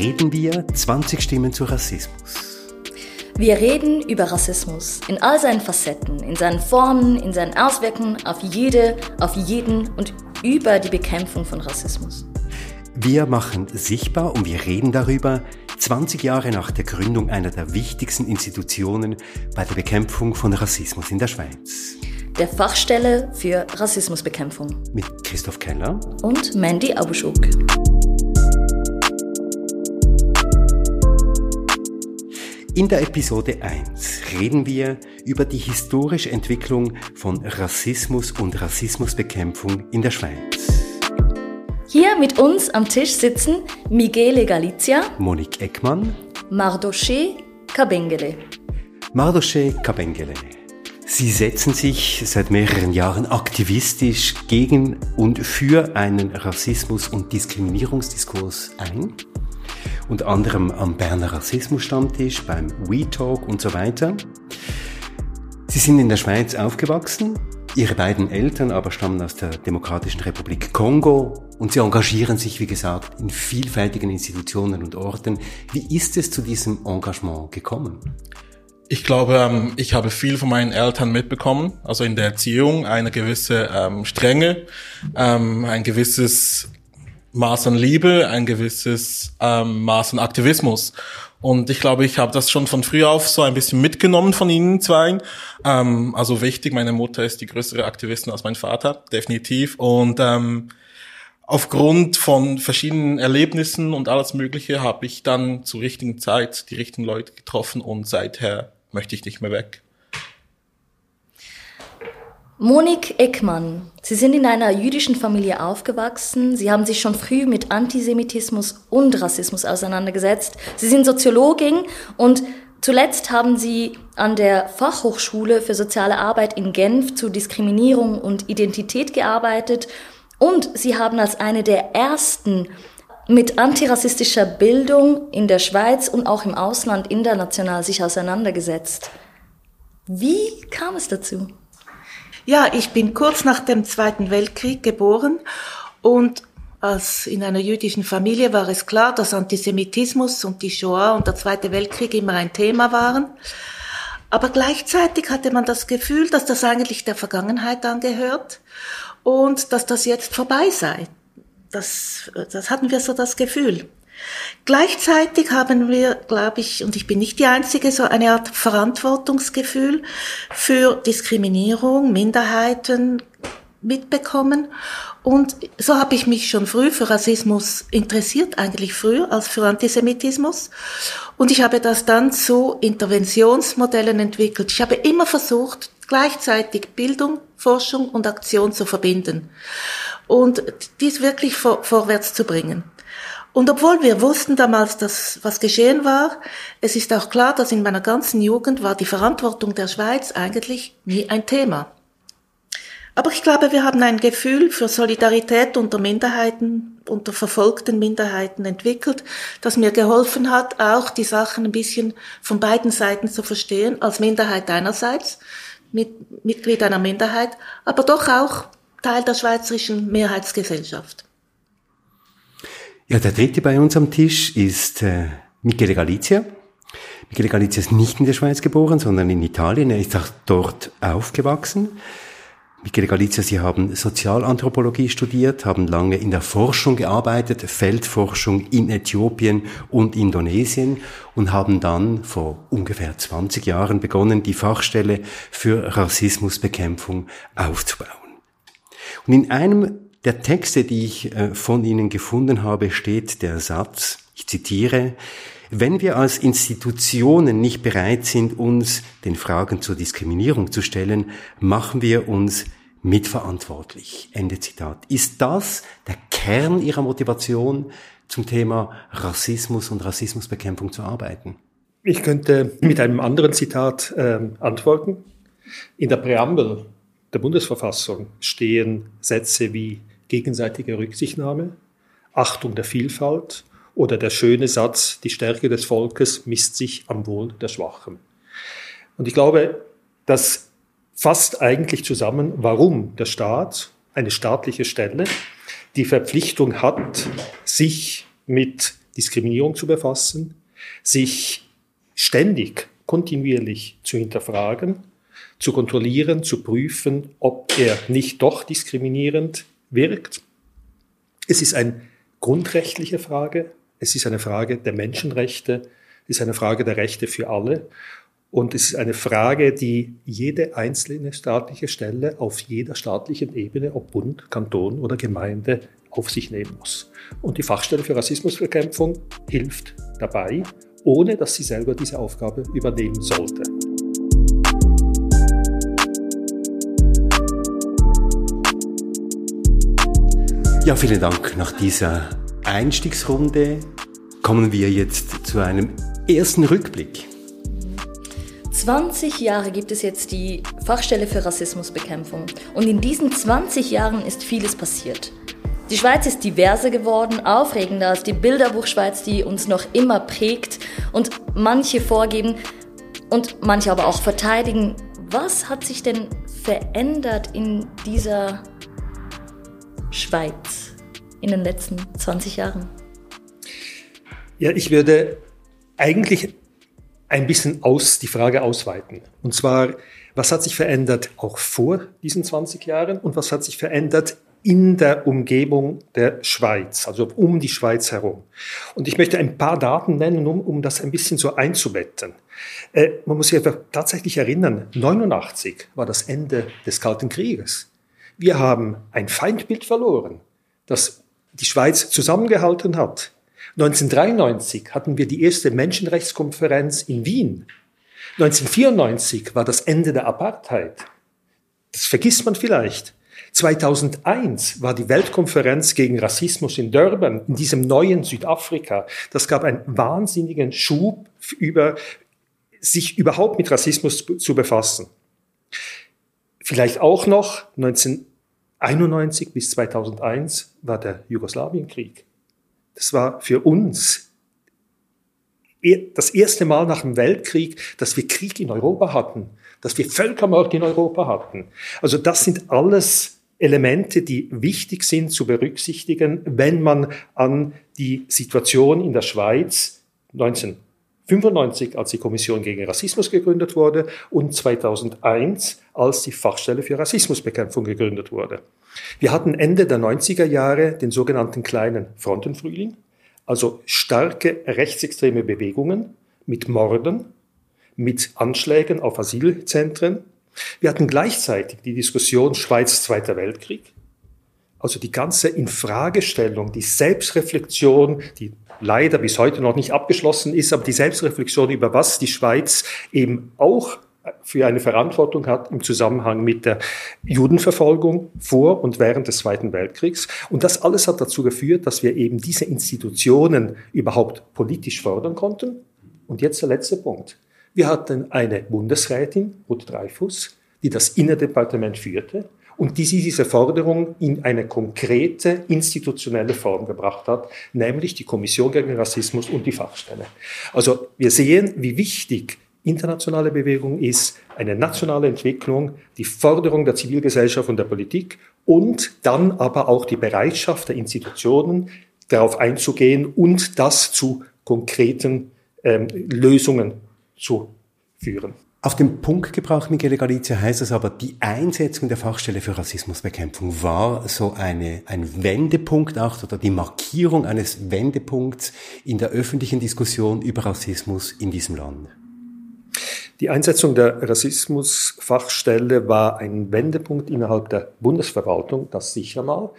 reden wir 20 Stimmen zu Rassismus. Wir reden über Rassismus in all seinen Facetten, in seinen Formen, in seinen Auswirkungen auf jede, auf jeden und über die Bekämpfung von Rassismus. Wir machen sichtbar und wir reden darüber, 20 Jahre nach der Gründung einer der wichtigsten Institutionen bei der Bekämpfung von Rassismus in der Schweiz. Der Fachstelle für Rassismusbekämpfung. Mit Christoph Keller und Mandy Abuschuk. In der Episode 1 reden wir über die historische Entwicklung von Rassismus und Rassismusbekämpfung in der Schweiz. Hier mit uns am Tisch sitzen Michele Galizia, Monique Eckmann, Mardoché Kabengele. Mardoché Kabengele. Sie setzen sich seit mehreren Jahren aktivistisch gegen und für einen Rassismus- und Diskriminierungsdiskurs ein unter anderem am Berner Rassismus-Stammtisch, beim WeTalk und so weiter. Sie sind in der Schweiz aufgewachsen, ihre beiden Eltern aber stammen aus der Demokratischen Republik Kongo und sie engagieren sich, wie gesagt, in vielfältigen Institutionen und Orten. Wie ist es zu diesem Engagement gekommen? Ich glaube, ähm, ich habe viel von meinen Eltern mitbekommen, also in der Erziehung eine gewisse ähm, Strenge, ähm, ein gewisses Maß an Liebe, ein gewisses ähm, Maß an Aktivismus. Und ich glaube, ich habe das schon von früh auf so ein bisschen mitgenommen von Ihnen zwei. Ähm, also wichtig, meine Mutter ist die größere Aktivistin als mein Vater, definitiv. Und ähm, aufgrund von verschiedenen Erlebnissen und alles Mögliche habe ich dann zur richtigen Zeit die richtigen Leute getroffen und seither möchte ich nicht mehr weg. Monique Eckmann, Sie sind in einer jüdischen Familie aufgewachsen. Sie haben sich schon früh mit Antisemitismus und Rassismus auseinandergesetzt. Sie sind Soziologin und zuletzt haben Sie an der Fachhochschule für soziale Arbeit in Genf zu Diskriminierung und Identität gearbeitet und Sie haben als eine der ersten mit antirassistischer Bildung in der Schweiz und auch im Ausland international sich auseinandergesetzt. Wie kam es dazu? Ja, ich bin kurz nach dem Zweiten Weltkrieg geboren und als in einer jüdischen Familie war es klar, dass Antisemitismus und die Shoah und der Zweite Weltkrieg immer ein Thema waren. Aber gleichzeitig hatte man das Gefühl, dass das eigentlich der Vergangenheit angehört und dass das jetzt vorbei sei. Das, das hatten wir so das Gefühl. Gleichzeitig haben wir, glaube ich, und ich bin nicht die Einzige, so eine Art Verantwortungsgefühl für Diskriminierung, Minderheiten mitbekommen. Und so habe ich mich schon früh für Rassismus interessiert, eigentlich früher als für Antisemitismus. Und ich habe das dann zu Interventionsmodellen entwickelt. Ich habe immer versucht, gleichzeitig Bildung, Forschung und Aktion zu verbinden und dies wirklich vor, vorwärts zu bringen. Und obwohl wir wussten damals, dass was geschehen war, es ist auch klar, dass in meiner ganzen Jugend war die Verantwortung der Schweiz eigentlich nie ein Thema. Aber ich glaube, wir haben ein Gefühl für Solidarität unter Minderheiten, unter verfolgten Minderheiten entwickelt, das mir geholfen hat, auch die Sachen ein bisschen von beiden Seiten zu verstehen, als Minderheit einerseits, mit, Mitglied einer Minderheit, aber doch auch Teil der schweizerischen Mehrheitsgesellschaft. Ja, der dritte bei uns am Tisch ist äh, Michele Galizia. Michele Galizia ist nicht in der Schweiz geboren, sondern in Italien. Er ist auch dort aufgewachsen. Michele Galizia, Sie haben Sozialanthropologie studiert, haben lange in der Forschung gearbeitet, Feldforschung in Äthiopien und Indonesien und haben dann vor ungefähr 20 Jahren begonnen, die Fachstelle für Rassismusbekämpfung aufzubauen. Und in einem der Texte, die ich äh, von Ihnen gefunden habe, steht der Satz, ich zitiere, wenn wir als Institutionen nicht bereit sind, uns den Fragen zur Diskriminierung zu stellen, machen wir uns mitverantwortlich. Ende Zitat. Ist das der Kern Ihrer Motivation, zum Thema Rassismus und Rassismusbekämpfung zu arbeiten? Ich könnte mit einem anderen Zitat äh, antworten. In der Präambel der Bundesverfassung stehen Sätze wie gegenseitige Rücksichtnahme, Achtung der Vielfalt oder der schöne Satz, die Stärke des Volkes misst sich am Wohl der Schwachen. Und ich glaube, das fasst eigentlich zusammen, warum der Staat, eine staatliche Stelle, die Verpflichtung hat, sich mit Diskriminierung zu befassen, sich ständig, kontinuierlich zu hinterfragen, zu kontrollieren, zu prüfen, ob er nicht doch diskriminierend wirkt. Es ist eine grundrechtliche Frage, es ist eine Frage der Menschenrechte, es ist eine Frage der Rechte für alle und es ist eine Frage, die jede einzelne staatliche Stelle auf jeder staatlichen Ebene, ob Bund, Kanton oder Gemeinde, auf sich nehmen muss. Und die Fachstelle für Rassismusbekämpfung hilft dabei, ohne dass sie selber diese Aufgabe übernehmen sollte. Ja, vielen Dank. Nach dieser Einstiegsrunde kommen wir jetzt zu einem ersten Rückblick. 20 Jahre gibt es jetzt die Fachstelle für Rassismusbekämpfung. Und in diesen 20 Jahren ist vieles passiert. Die Schweiz ist diverser geworden, aufregender als die Bilderbuchschweiz, die uns noch immer prägt. Und manche vorgeben und manche aber auch verteidigen. Was hat sich denn verändert in dieser Schweiz in den letzten 20 Jahren? Ja, ich würde eigentlich ein bisschen aus, die Frage ausweiten. Und zwar, was hat sich verändert auch vor diesen 20 Jahren und was hat sich verändert in der Umgebung der Schweiz, also um die Schweiz herum. Und ich möchte ein paar Daten nennen, um, um das ein bisschen so einzubetten. Äh, man muss sich tatsächlich erinnern, 89 war das Ende des Kalten Krieges. Wir haben ein Feindbild verloren, das die Schweiz zusammengehalten hat. 1993 hatten wir die erste Menschenrechtskonferenz in Wien. 1994 war das Ende der Apartheid. Das vergisst man vielleicht. 2001 war die Weltkonferenz gegen Rassismus in Durban, in diesem neuen Südafrika. Das gab einen wahnsinnigen Schub über, sich überhaupt mit Rassismus zu befassen. Vielleicht auch noch 1991 bis 2001 war der Jugoslawienkrieg. Das war für uns das erste Mal nach dem Weltkrieg, dass wir Krieg in Europa hatten, dass wir Völkermord in Europa hatten. Also das sind alles Elemente, die wichtig sind zu berücksichtigen, wenn man an die Situation in der Schweiz 1995, als die Kommission gegen Rassismus gegründet wurde, und 2001, als die Fachstelle für Rassismusbekämpfung gegründet wurde. Wir hatten Ende der 90er Jahre den sogenannten kleinen Frontenfrühling, also starke rechtsextreme Bewegungen mit Morden, mit Anschlägen auf Asylzentren. Wir hatten gleichzeitig die Diskussion Schweiz Zweiter Weltkrieg, also die ganze Infragestellung, die Selbstreflexion, die leider bis heute noch nicht abgeschlossen ist, aber die Selbstreflexion über was die Schweiz eben auch für eine Verantwortung hat im Zusammenhang mit der Judenverfolgung vor und während des Zweiten Weltkriegs. Und das alles hat dazu geführt, dass wir eben diese Institutionen überhaupt politisch fördern konnten. Und jetzt der letzte Punkt. Wir hatten eine Bundesrätin, Ruth Dreyfus, die das Innendepartement führte und die sie diese Forderung in eine konkrete institutionelle Form gebracht hat, nämlich die Kommission gegen Rassismus und die Fachstelle. Also wir sehen, wie wichtig internationale Bewegung ist eine nationale Entwicklung, die Forderung der Zivilgesellschaft und der Politik und dann aber auch die Bereitschaft der Institutionen, darauf einzugehen und das zu konkreten ähm, Lösungen zu führen. Auf den Punkt gebracht, Michele Galizia, heißt es aber, die Einsetzung der Fachstelle für Rassismusbekämpfung war so eine, ein Wendepunkt auch oder die Markierung eines Wendepunkts in der öffentlichen Diskussion über Rassismus in diesem Land. Die Einsetzung der Rassismusfachstelle war ein Wendepunkt innerhalb der Bundesverwaltung, das sicher mal.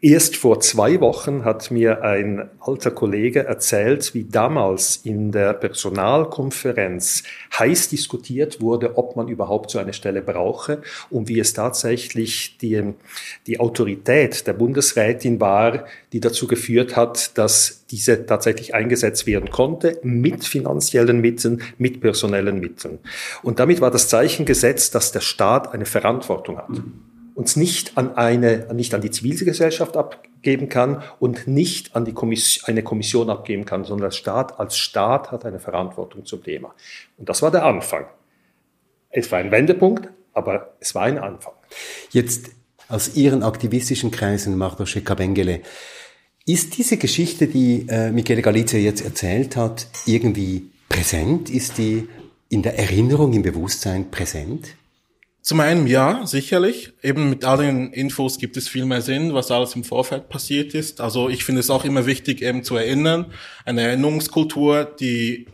Erst vor zwei Wochen hat mir ein alter Kollege erzählt, wie damals in der Personalkonferenz heiß diskutiert wurde, ob man überhaupt so eine Stelle brauche und wie es tatsächlich die, die Autorität der Bundesrätin war, die dazu geführt hat, dass diese tatsächlich eingesetzt werden konnte, mit finanziellen Mitteln, mit personellen Mitteln. Und damit war das Zeichen gesetzt, dass der Staat eine Verantwortung hat uns nicht an eine, nicht an die Zivilgesellschaft abgeben kann und nicht an die Kommission, eine Kommission abgeben kann, sondern der Staat als Staat hat eine Verantwortung zum Thema. Und das war der Anfang. Es war ein Wendepunkt, aber es war ein Anfang. Jetzt aus Ihren aktivistischen Kreisen, Marta Schekabengele, Ist diese Geschichte, die äh, Michele Galizia jetzt erzählt hat, irgendwie präsent? Ist die in der Erinnerung, im Bewusstsein präsent? Zum einen ja, sicherlich. Eben mit all den Infos gibt es viel mehr Sinn, was alles im Vorfeld passiert ist. Also ich finde es auch immer wichtig, eben zu erinnern, eine Erinnerungskultur, die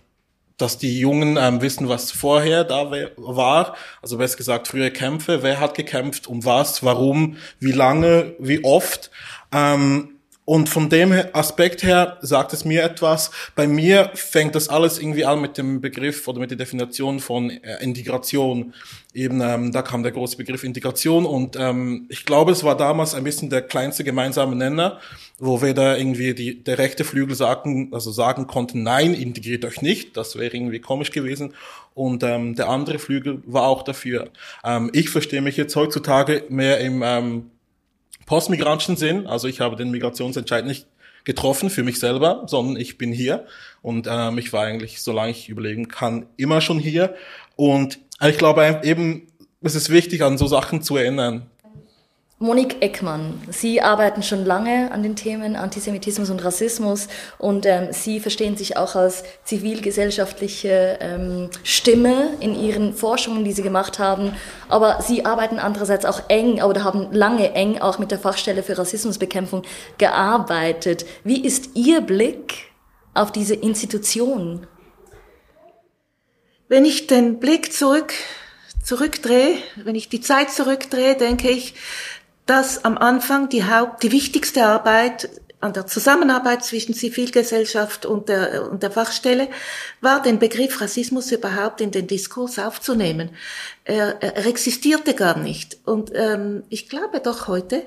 dass die Jungen ähm, wissen, was vorher da war. Also besser gesagt, frühe Kämpfe. Wer hat gekämpft? Um was? Warum? Wie lange? Wie oft? Ähm, und von dem Aspekt her sagt es mir etwas. Bei mir fängt das alles irgendwie an mit dem Begriff oder mit der Definition von äh, Integration. Eben, ähm, da kam der große Begriff Integration und ähm, ich glaube, es war damals ein bisschen der kleinste gemeinsame Nenner, wo weder irgendwie die, der rechte Flügel sagen, also sagen konnten, nein, integriert euch nicht, das wäre irgendwie komisch gewesen. Und ähm, der andere Flügel war auch dafür. Ähm, ich verstehe mich jetzt heutzutage mehr im ähm, postmigrantischen Sinn. Also ich habe den Migrationsentscheid nicht getroffen für mich selber, sondern ich bin hier und ähm, ich war eigentlich, solange ich überlegen kann, immer schon hier. Und ich glaube eben, es ist wichtig, an so Sachen zu erinnern. Monique Eckmann, Sie arbeiten schon lange an den Themen Antisemitismus und Rassismus und ähm, Sie verstehen sich auch als zivilgesellschaftliche ähm, Stimme in Ihren Forschungen, die Sie gemacht haben. Aber Sie arbeiten andererseits auch eng oder haben lange eng auch mit der Fachstelle für Rassismusbekämpfung gearbeitet. Wie ist Ihr Blick auf diese Institution? Wenn ich den Blick zurück, zurückdrehe, wenn ich die Zeit zurückdrehe, denke ich, dass am Anfang die, Haupt, die wichtigste Arbeit an der Zusammenarbeit zwischen Zivilgesellschaft und der, und der Fachstelle war, den Begriff Rassismus überhaupt in den Diskurs aufzunehmen. Er, er existierte gar nicht. Und ähm, ich glaube doch heute,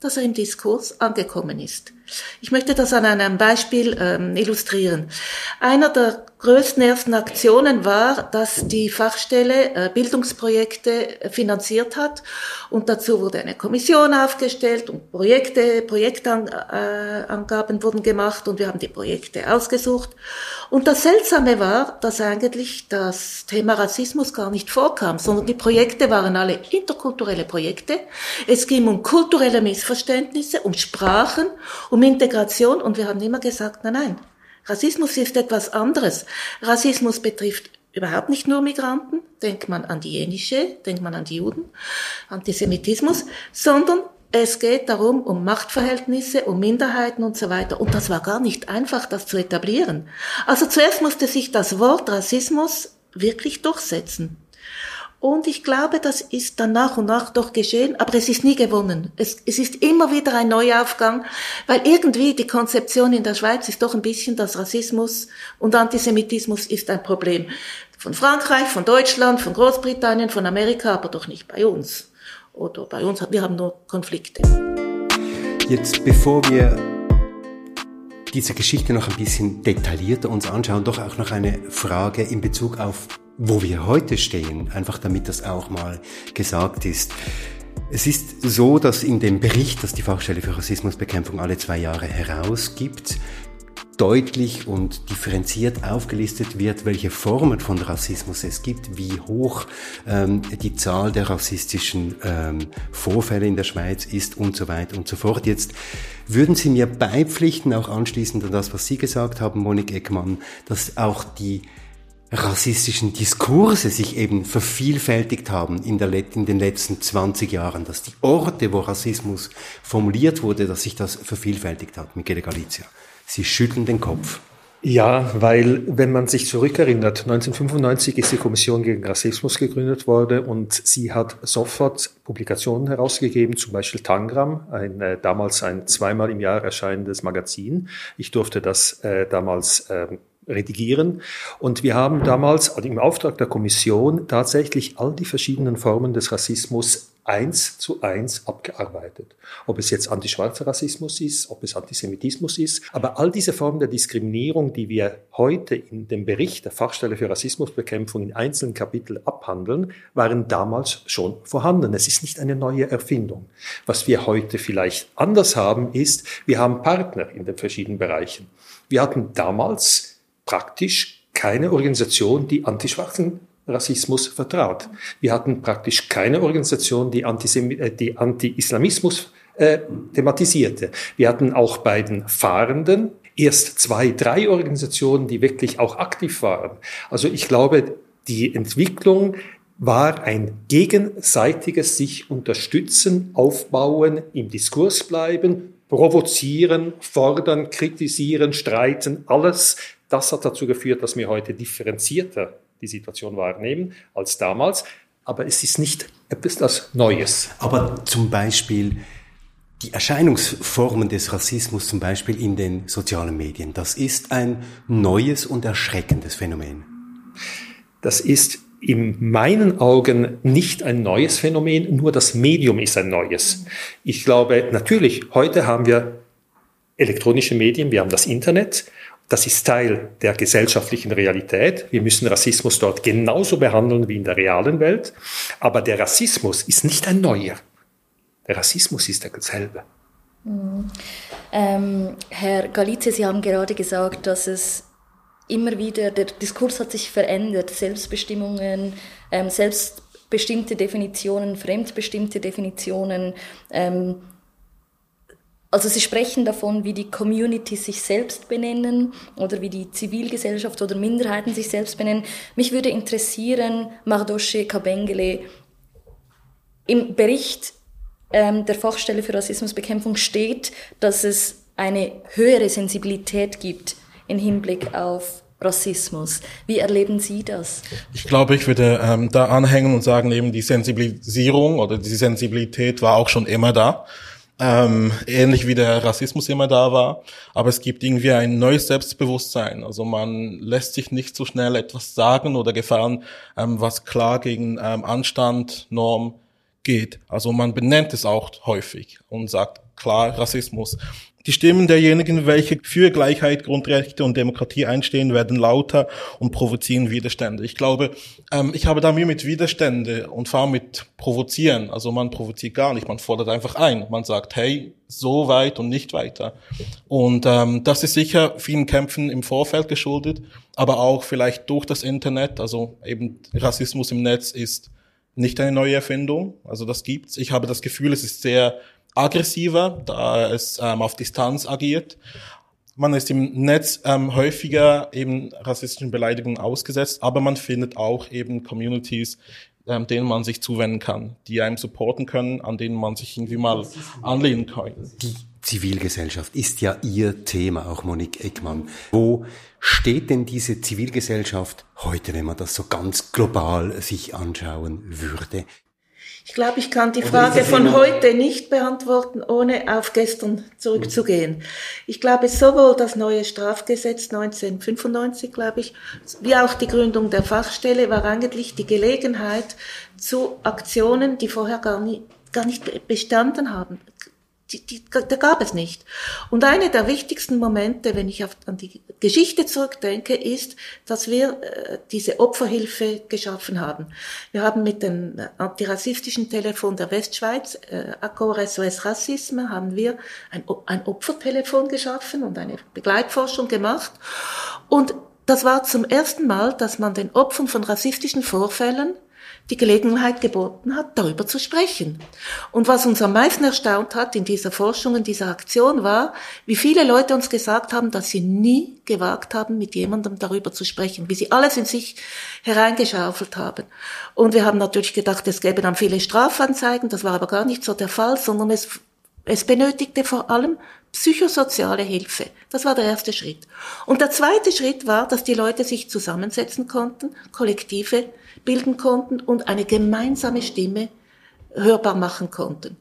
dass er im Diskurs angekommen ist. Ich möchte das an einem Beispiel ähm, illustrieren. Einer der größten ersten Aktionen war, dass die Fachstelle äh, Bildungsprojekte äh, finanziert hat und dazu wurde eine Kommission aufgestellt und Projekte, Projektangaben äh, wurden gemacht und wir haben die Projekte ausgesucht. Und das Seltsame war, dass eigentlich das Thema Rassismus gar nicht vorkam, sondern die Projekte waren alle interkulturelle Projekte. Es ging um kulturelle Missverständnisse, um Sprachen, um Integration und wir haben immer gesagt, nein, nein, Rassismus ist etwas anderes. Rassismus betrifft überhaupt nicht nur Migranten, denkt man an die Jenische, denkt man an die Juden, Antisemitismus, sondern es geht darum, um Machtverhältnisse, um Minderheiten und so weiter. Und das war gar nicht einfach, das zu etablieren. Also zuerst musste sich das Wort Rassismus wirklich durchsetzen. Und ich glaube, das ist dann nach und nach doch geschehen, aber es ist nie gewonnen. Es, es ist immer wieder ein Neuaufgang, weil irgendwie die Konzeption in der Schweiz ist doch ein bisschen, dass Rassismus und Antisemitismus ist ein Problem. Von Frankreich, von Deutschland, von Großbritannien, von Amerika, aber doch nicht bei uns. Oder bei uns, wir haben nur Konflikte. Jetzt, bevor wir diese Geschichte noch ein bisschen detaillierter uns anschauen, doch auch noch eine Frage in Bezug auf wo wir heute stehen, einfach damit das auch mal gesagt ist. Es ist so, dass in dem Bericht, das die Fachstelle für Rassismusbekämpfung alle zwei Jahre herausgibt, deutlich und differenziert aufgelistet wird, welche Formen von Rassismus es gibt, wie hoch ähm, die Zahl der rassistischen ähm, Vorfälle in der Schweiz ist und so weiter und so fort. Jetzt würden Sie mir beipflichten, auch anschließend an das, was Sie gesagt haben, Monik Eckmann, dass auch die rassistischen Diskurse sich eben vervielfältigt haben in, der, in den letzten 20 Jahren, dass die Orte, wo Rassismus formuliert wurde, dass sich das vervielfältigt hat. Michele Galizia, Sie schütteln den Kopf. Ja, weil wenn man sich zurückerinnert, 1995 ist die Kommission gegen Rassismus gegründet worden und sie hat sofort Publikationen herausgegeben, zum Beispiel Tangram, ein, äh, damals ein zweimal im Jahr erscheinendes Magazin. Ich durfte das äh, damals äh, redigieren. Und wir haben damals also im Auftrag der Kommission tatsächlich all die verschiedenen Formen des Rassismus eins zu eins abgearbeitet. Ob es jetzt antischwarzer Rassismus ist, ob es Antisemitismus ist, aber all diese Formen der Diskriminierung, die wir heute in dem Bericht der Fachstelle für Rassismusbekämpfung in einzelnen Kapiteln abhandeln, waren damals schon vorhanden. Es ist nicht eine neue Erfindung. Was wir heute vielleicht anders haben, ist, wir haben Partner in den verschiedenen Bereichen. Wir hatten damals praktisch keine Organisation, die antischwarzen Rassismus vertraut. Wir hatten praktisch keine Organisation, die, Antisemi äh, die Anti-Islamismus äh, thematisierte. Wir hatten auch bei den Fahrenden erst zwei, drei Organisationen, die wirklich auch aktiv waren. Also ich glaube, die Entwicklung war ein gegenseitiges sich unterstützen, aufbauen, im Diskurs bleiben, provozieren, fordern, kritisieren, streiten, alles. Das hat dazu geführt, dass wir heute differenzierter die Situation wahrnehmen als damals. Aber es ist nicht etwas Neues. Aber zum Beispiel die Erscheinungsformen des Rassismus zum Beispiel in den sozialen Medien, das ist ein neues und erschreckendes Phänomen. Das ist in meinen Augen nicht ein neues Phänomen, nur das Medium ist ein neues. Ich glaube, natürlich, heute haben wir elektronische Medien, wir haben das Internet, das ist Teil der gesellschaftlichen Realität. Wir müssen Rassismus dort genauso behandeln wie in der realen Welt. Aber der Rassismus ist nicht ein neuer. Der Rassismus ist derselbe. Mhm. Ähm, Herr Galizia, Sie haben gerade gesagt, dass es immer wieder, der Diskurs hat sich verändert, Selbstbestimmungen, ähm, selbstbestimmte Definitionen, fremdbestimmte Definitionen. Ähm, also Sie sprechen davon, wie die Community sich selbst benennen oder wie die Zivilgesellschaft oder Minderheiten sich selbst benennen. Mich würde interessieren, Mardosche Kabengele, im Bericht ähm, der Fachstelle für Rassismusbekämpfung steht, dass es eine höhere Sensibilität gibt im Hinblick auf Rassismus. Wie erleben Sie das? Ich glaube, ich würde ähm, da anhängen und sagen, eben die Sensibilisierung oder die Sensibilität war auch schon immer da. Ähm, ähnlich wie der Rassismus immer da war. Aber es gibt irgendwie ein neues Selbstbewusstsein. Also man lässt sich nicht so schnell etwas sagen oder gefahren, ähm, was klar gegen ähm, Anstand, Norm, geht. Also man benennt es auch häufig und sagt klar Rassismus. Die Stimmen derjenigen, welche für Gleichheit, Grundrechte und Demokratie einstehen, werden lauter und provozieren Widerstände. Ich glaube, ähm, ich habe da Mühe mit Widerstände und fahre mit provozieren. Also man provoziert gar nicht, man fordert einfach ein. Man sagt, hey, so weit und nicht weiter. Und ähm, das ist sicher vielen Kämpfen im Vorfeld geschuldet, aber auch vielleicht durch das Internet. Also eben Rassismus im Netz ist nicht eine neue Erfindung. Also das gibt's. Ich habe das Gefühl, es ist sehr aggressiver, da es ähm, auf Distanz agiert. Man ist im Netz ähm, häufiger eben rassistischen Beleidigungen ausgesetzt, aber man findet auch eben Communities, ähm, denen man sich zuwenden kann, die einem supporten können, an denen man sich irgendwie mal anlehnen kann. Die Zivilgesellschaft ist ja Ihr Thema, auch Monique Eckmann. Wo steht denn diese Zivilgesellschaft heute, wenn man das so ganz global sich anschauen würde? Ich glaube, ich kann die Frage von heute nicht beantworten, ohne auf gestern zurückzugehen. Ich glaube, sowohl das neue Strafgesetz 1995, glaube ich, wie auch die Gründung der Fachstelle war eigentlich die Gelegenheit zu Aktionen, die vorher gar nicht, gar nicht bestanden haben die, die, da gab es nicht. Und einer der wichtigsten Momente, wenn ich auf, an die Geschichte zurückdenke, ist, dass wir äh, diese Opferhilfe geschaffen haben. Wir haben mit dem antirassistischen Telefon der Westschweiz, äh, Accor SOS Rassisme, haben wir ein, ein Opfertelefon geschaffen und eine Begleitforschung gemacht. Und das war zum ersten Mal, dass man den Opfern von rassistischen Vorfällen die Gelegenheit geboten hat, darüber zu sprechen. Und was uns am meisten erstaunt hat in dieser Forschung, in dieser Aktion war, wie viele Leute uns gesagt haben, dass sie nie gewagt haben, mit jemandem darüber zu sprechen, wie sie alles in sich hereingeschaufelt haben. Und wir haben natürlich gedacht, es gäbe dann viele Strafanzeigen, das war aber gar nicht so der Fall, sondern es, es benötigte vor allem psychosoziale Hilfe. Das war der erste Schritt. Und der zweite Schritt war, dass die Leute sich zusammensetzen konnten, Kollektive bilden konnten und eine gemeinsame Stimme hörbar machen konnten.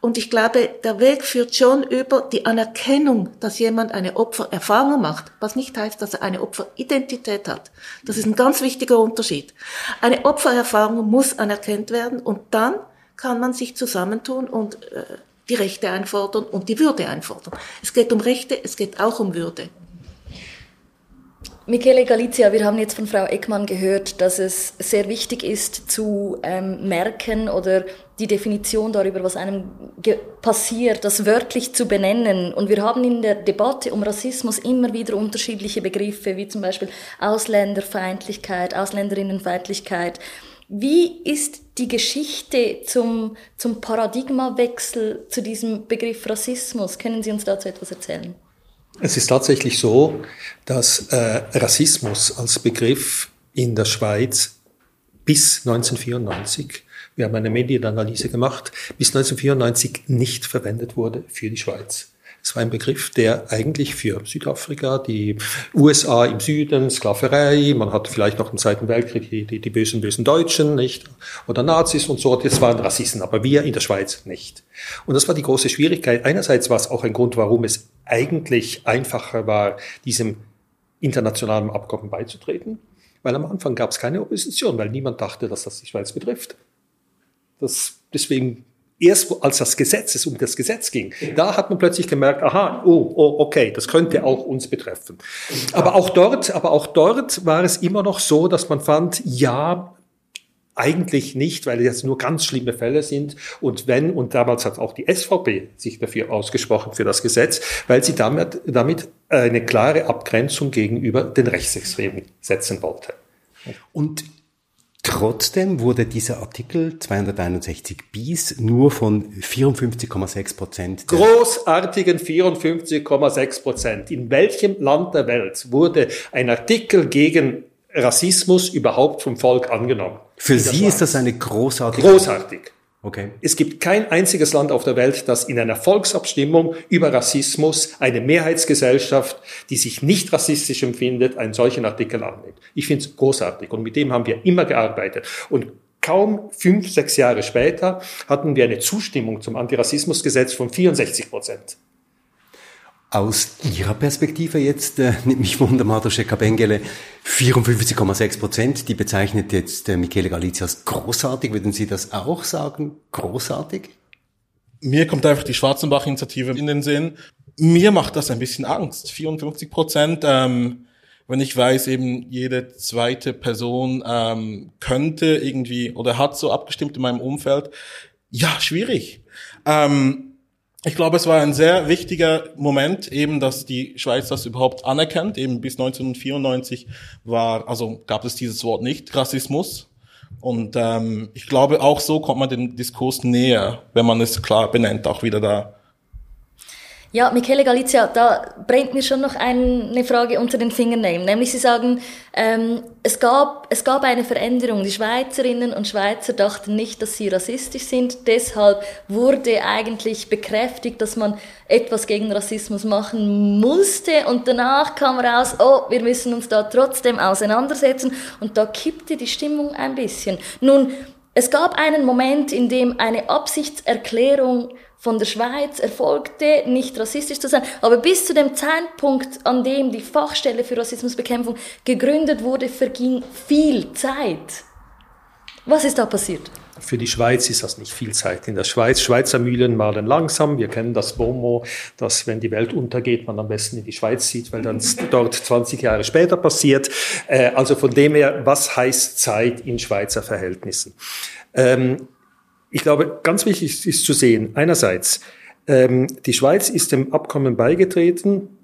Und ich glaube, der Weg führt schon über die Anerkennung, dass jemand eine Opfererfahrung macht, was nicht heißt, dass er eine Opferidentität hat. Das ist ein ganz wichtiger Unterschied. Eine Opfererfahrung muss anerkannt werden und dann kann man sich zusammentun und äh, die Rechte einfordern und die Würde einfordern. Es geht um Rechte, es geht auch um Würde. Michele Galizia, wir haben jetzt von Frau Eckmann gehört, dass es sehr wichtig ist zu ähm, merken oder die Definition darüber, was einem passiert, das wörtlich zu benennen. Und wir haben in der Debatte um Rassismus immer wieder unterschiedliche Begriffe, wie zum Beispiel Ausländerfeindlichkeit, Ausländerinnenfeindlichkeit. Wie ist die Geschichte zum, zum Paradigmawechsel zu diesem Begriff Rassismus? Können Sie uns dazu etwas erzählen? Es ist tatsächlich so, dass äh, Rassismus als Begriff in der Schweiz bis 1994, wir haben eine Medienanalyse gemacht, bis 1994 nicht verwendet wurde für die Schweiz. Es war ein Begriff, der eigentlich für Südafrika, die USA im Süden, Sklaverei, man hat vielleicht noch im Zweiten Weltkrieg die, die, die bösen, bösen Deutschen, nicht? Oder Nazis und so, das waren Rassisten, aber wir in der Schweiz nicht. Und das war die große Schwierigkeit. Einerseits war es auch ein Grund, warum es eigentlich einfacher war, diesem internationalen Abkommen beizutreten, weil am Anfang gab es keine Opposition, weil niemand dachte, dass das die Schweiz betrifft. Das, deswegen erst als das Gesetz es um das Gesetz ging, da hat man plötzlich gemerkt, aha, oh, oh, okay, das könnte auch uns betreffen. Aber auch dort, aber auch dort war es immer noch so, dass man fand, ja, eigentlich nicht, weil es nur ganz schlimme Fälle sind. Und wenn, und damals hat auch die SVP sich dafür ausgesprochen, für das Gesetz, weil sie damit, damit eine klare Abgrenzung gegenüber den Rechtsextremen setzen wollte. Und Trotzdem wurde dieser Artikel 261 bis nur von 54,6 Prozent. Großartigen 54,6 Prozent. In welchem Land der Welt wurde ein Artikel gegen Rassismus überhaupt vom Volk angenommen? Für Sie ist das eine großartige. Großartig. Okay. Es gibt kein einziges Land auf der Welt, das in einer Volksabstimmung über Rassismus eine Mehrheitsgesellschaft, die sich nicht rassistisch empfindet, einen solchen Artikel annimmt. Ich finde es großartig und mit dem haben wir immer gearbeitet. Und kaum fünf, sechs Jahre später hatten wir eine Zustimmung zum Antirassismusgesetz von 64 Prozent. Aus Ihrer Perspektive jetzt, äh, nimmt mich Wunder, Madosche Kabengele, 54,6 Prozent, die bezeichnet jetzt äh, Michele Galizia als großartig. Würden Sie das auch sagen? Großartig? Mir kommt einfach die Schwarzenbach-Initiative in den Sinn. Mir macht das ein bisschen Angst. 54 Prozent, ähm, wenn ich weiß, eben jede zweite Person ähm, könnte irgendwie oder hat so abgestimmt in meinem Umfeld. Ja, schwierig. Ähm, ich glaube, es war ein sehr wichtiger Moment, eben, dass die Schweiz das überhaupt anerkennt. Eben bis 1994 war, also gab es dieses Wort nicht, Rassismus. Und ähm, ich glaube, auch so kommt man dem Diskurs näher, wenn man es klar benennt, auch wieder da. Ja, Michele Galizia, da brennt mir schon noch eine Frage unter den Fingernägeln. Nämlich Sie sagen, ähm, es, gab, es gab eine Veränderung. Die Schweizerinnen und Schweizer dachten nicht, dass sie rassistisch sind. Deshalb wurde eigentlich bekräftigt, dass man etwas gegen Rassismus machen musste. Und danach kam raus, oh, wir müssen uns da trotzdem auseinandersetzen. Und da kippte die Stimmung ein bisschen. Nun, es gab einen Moment, in dem eine Absichtserklärung von der Schweiz erfolgte, nicht rassistisch zu sein. Aber bis zu dem Zeitpunkt, an dem die Fachstelle für Rassismusbekämpfung gegründet wurde, verging viel Zeit. Was ist da passiert? Für die Schweiz ist das nicht viel Zeit. In der Schweiz, Schweizer Mühlen malen langsam. Wir kennen das BOMO, dass wenn die Welt untergeht, man am besten in die Schweiz zieht, weil dann dort 20 Jahre später passiert. Äh, also von dem her, was heißt Zeit in Schweizer Verhältnissen? Ähm, ich glaube, ganz wichtig ist zu sehen, einerseits, ähm, die Schweiz ist dem Abkommen beigetreten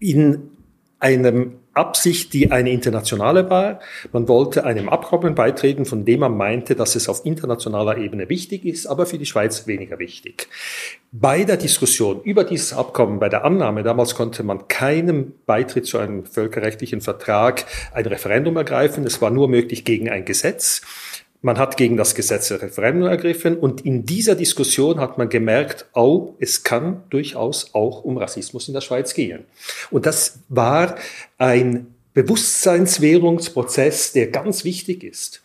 in einem Absicht, die eine internationale war. Man wollte einem Abkommen beitreten, von dem man meinte, dass es auf internationaler Ebene wichtig ist, aber für die Schweiz weniger wichtig. Bei der Diskussion über dieses Abkommen, bei der Annahme, damals konnte man keinem Beitritt zu einem völkerrechtlichen Vertrag ein Referendum ergreifen. Es war nur möglich gegen ein Gesetz. Man hat gegen das Gesetz ein Referendum ergriffen und in dieser Diskussion hat man gemerkt, oh, es kann durchaus auch um Rassismus in der Schweiz gehen. Und das war ein Bewusstseinswährungsprozess, der ganz wichtig ist.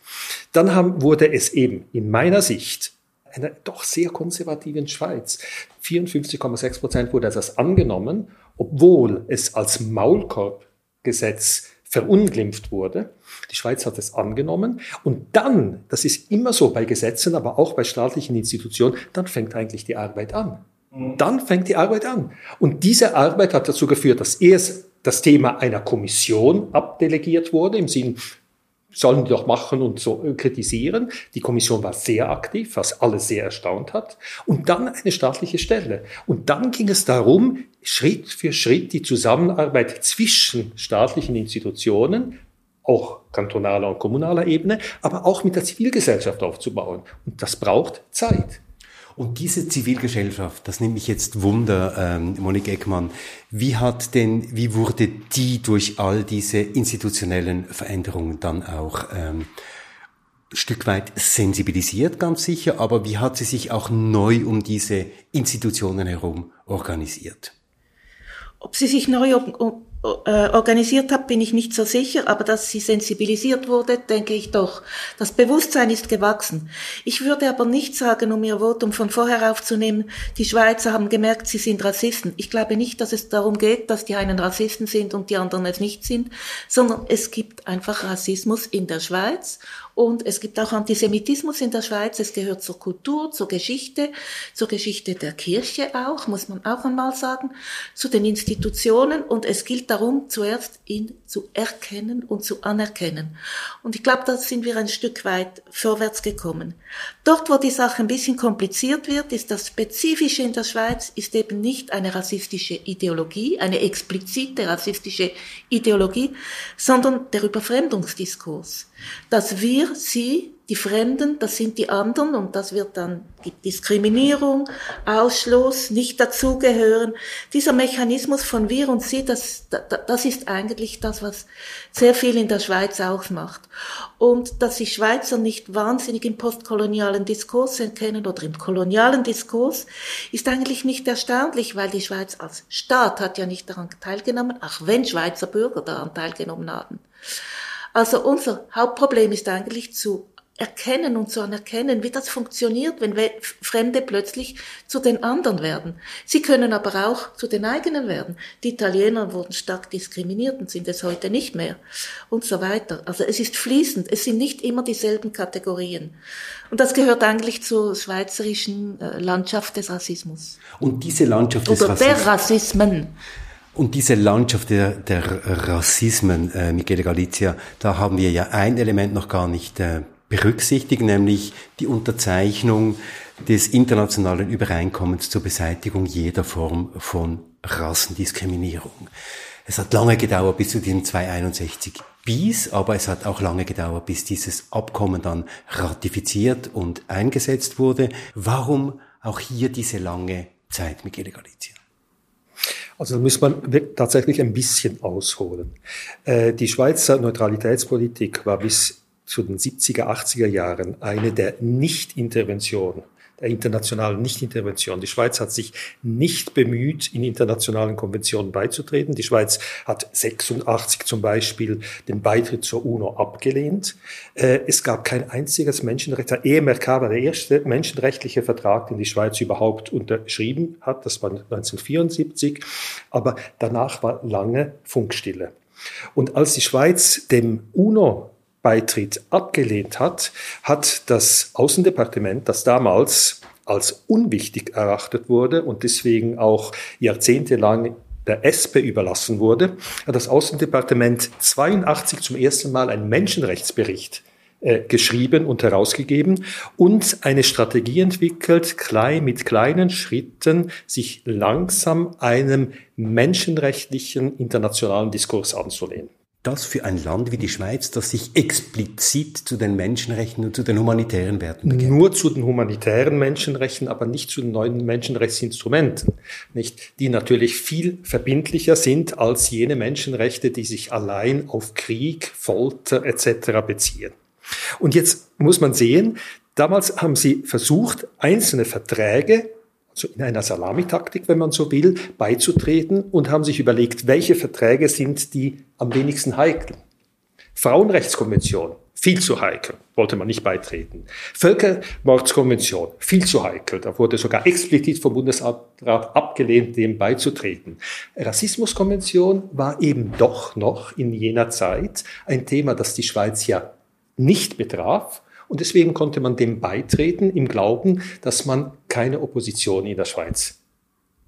Dann haben, wurde es eben in meiner Sicht einer doch sehr konservativen Schweiz, 54,6 Prozent wurde das angenommen, obwohl es als Maulkorbgesetz verunglimpft wurde. Die Schweiz hat es angenommen. Und dann, das ist immer so bei Gesetzen, aber auch bei staatlichen Institutionen, dann fängt eigentlich die Arbeit an. Dann fängt die Arbeit an. Und diese Arbeit hat dazu geführt, dass erst das Thema einer Kommission abdelegiert wurde, im Sinn, sollen die doch machen und so äh, kritisieren. Die Kommission war sehr aktiv, was alle sehr erstaunt hat. Und dann eine staatliche Stelle. Und dann ging es darum, Schritt für Schritt die Zusammenarbeit zwischen staatlichen Institutionen auch kantonaler und kommunaler Ebene, aber auch mit der Zivilgesellschaft aufzubauen. Und das braucht Zeit. Und diese Zivilgesellschaft, das nimmt mich jetzt Wunder, ähm, Monique Eckmann, wie hat denn, wie wurde die durch all diese institutionellen Veränderungen dann auch ähm, Stück weit sensibilisiert, ganz sicher, aber wie hat sie sich auch neu um diese Institutionen herum organisiert? Ob sie sich neu äh, organisiert hat, bin ich nicht so sicher, aber dass sie sensibilisiert wurde, denke ich doch. Das Bewusstsein ist gewachsen. Ich würde aber nicht sagen, um ihr Votum von vorher aufzunehmen, die Schweizer haben gemerkt, sie sind Rassisten. Ich glaube nicht, dass es darum geht, dass die einen Rassisten sind und die anderen es nicht sind, sondern es gibt einfach Rassismus in der Schweiz und es gibt auch Antisemitismus in der Schweiz. Es gehört zur Kultur, zur Geschichte, zur Geschichte der Kirche auch, muss man auch einmal sagen, zu den Institutionen. Und es gilt darum, zuerst ihn zu erkennen und zu anerkennen. Und ich glaube, da sind wir ein Stück weit vorwärts gekommen. Dort, wo die Sache ein bisschen kompliziert wird, ist das Spezifische in der Schweiz, ist eben nicht eine rassistische Ideologie, eine explizite rassistische Ideologie, sondern der Überfremdungsdiskurs dass wir sie, die Fremden, das sind die anderen und das wird dann gibt Diskriminierung, Ausschluss, nicht dazugehören. Dieser Mechanismus von wir und sie, das, das ist eigentlich das, was sehr viel in der Schweiz ausmacht. Und dass die Schweizer nicht wahnsinnig im postkolonialen Diskurs erkennen oder im kolonialen Diskurs, ist eigentlich nicht erstaunlich, weil die Schweiz als Staat hat ja nicht daran teilgenommen, auch wenn Schweizer Bürger daran teilgenommen haben. Also unser Hauptproblem ist eigentlich zu erkennen und zu anerkennen, wie das funktioniert, wenn Fremde plötzlich zu den anderen werden. Sie können aber auch zu den eigenen werden. Die Italiener wurden stark diskriminiert und sind es heute nicht mehr und so weiter. Also es ist fließend, es sind nicht immer dieselben Kategorien. Und das gehört eigentlich zur schweizerischen äh, Landschaft des Rassismus. Und diese Landschaft des Oder Rassismus. der Rassismen. Und diese Landschaft der, der Rassismen, äh, Michele Galizia, da haben wir ja ein Element noch gar nicht äh, berücksichtigt, nämlich die Unterzeichnung des internationalen Übereinkommens zur Beseitigung jeder Form von Rassendiskriminierung. Es hat lange gedauert bis zu diesem 261 bis, aber es hat auch lange gedauert, bis dieses Abkommen dann ratifiziert und eingesetzt wurde. Warum auch hier diese lange Zeit, Michele Galizia? Also da muss man tatsächlich ein bisschen ausholen. Äh, die Schweizer Neutralitätspolitik war bis zu den 70er, 80er Jahren eine der Nicht-Intervention der internationalen Nichtintervention. Die Schweiz hat sich nicht bemüht, in internationalen Konventionen beizutreten. Die Schweiz hat 86 zum Beispiel den Beitritt zur UNO abgelehnt. Äh, es gab kein einziges Menschenrecht. Der EMRK war der erste menschenrechtliche Vertrag, den die Schweiz überhaupt unterschrieben hat. Das war 1974. Aber danach war lange Funkstille. Und als die Schweiz dem UNO Beitritt abgelehnt hat, hat das Außendepartement, das damals als unwichtig erachtet wurde und deswegen auch jahrzehntelang der ESPE überlassen wurde, hat das Außendepartement 82 zum ersten Mal einen Menschenrechtsbericht äh, geschrieben und herausgegeben und eine Strategie entwickelt, klein mit kleinen Schritten sich langsam einem menschenrechtlichen internationalen Diskurs anzulehnen das für ein Land wie die Schweiz, das sich explizit zu den Menschenrechten und zu den humanitären Werten bekennt? Nur zu den humanitären Menschenrechten, aber nicht zu den neuen Menschenrechtsinstrumenten, nicht? Die natürlich viel verbindlicher sind als jene Menschenrechte, die sich allein auf Krieg, Folter etc. beziehen. Und jetzt muss man sehen, damals haben sie versucht, einzelne Verträge also in einer Salamitaktik, wenn man so will, beizutreten und haben sich überlegt, welche Verträge sind die am wenigsten heikel. Frauenrechtskonvention, viel zu heikel, wollte man nicht beitreten. Völkermordskonvention, viel zu heikel, da wurde sogar explizit vom Bundesrat abgelehnt, dem beizutreten. Rassismuskonvention war eben doch noch in jener Zeit ein Thema, das die Schweiz ja nicht betraf und deswegen konnte man dem beitreten im Glauben, dass man keine Opposition in der Schweiz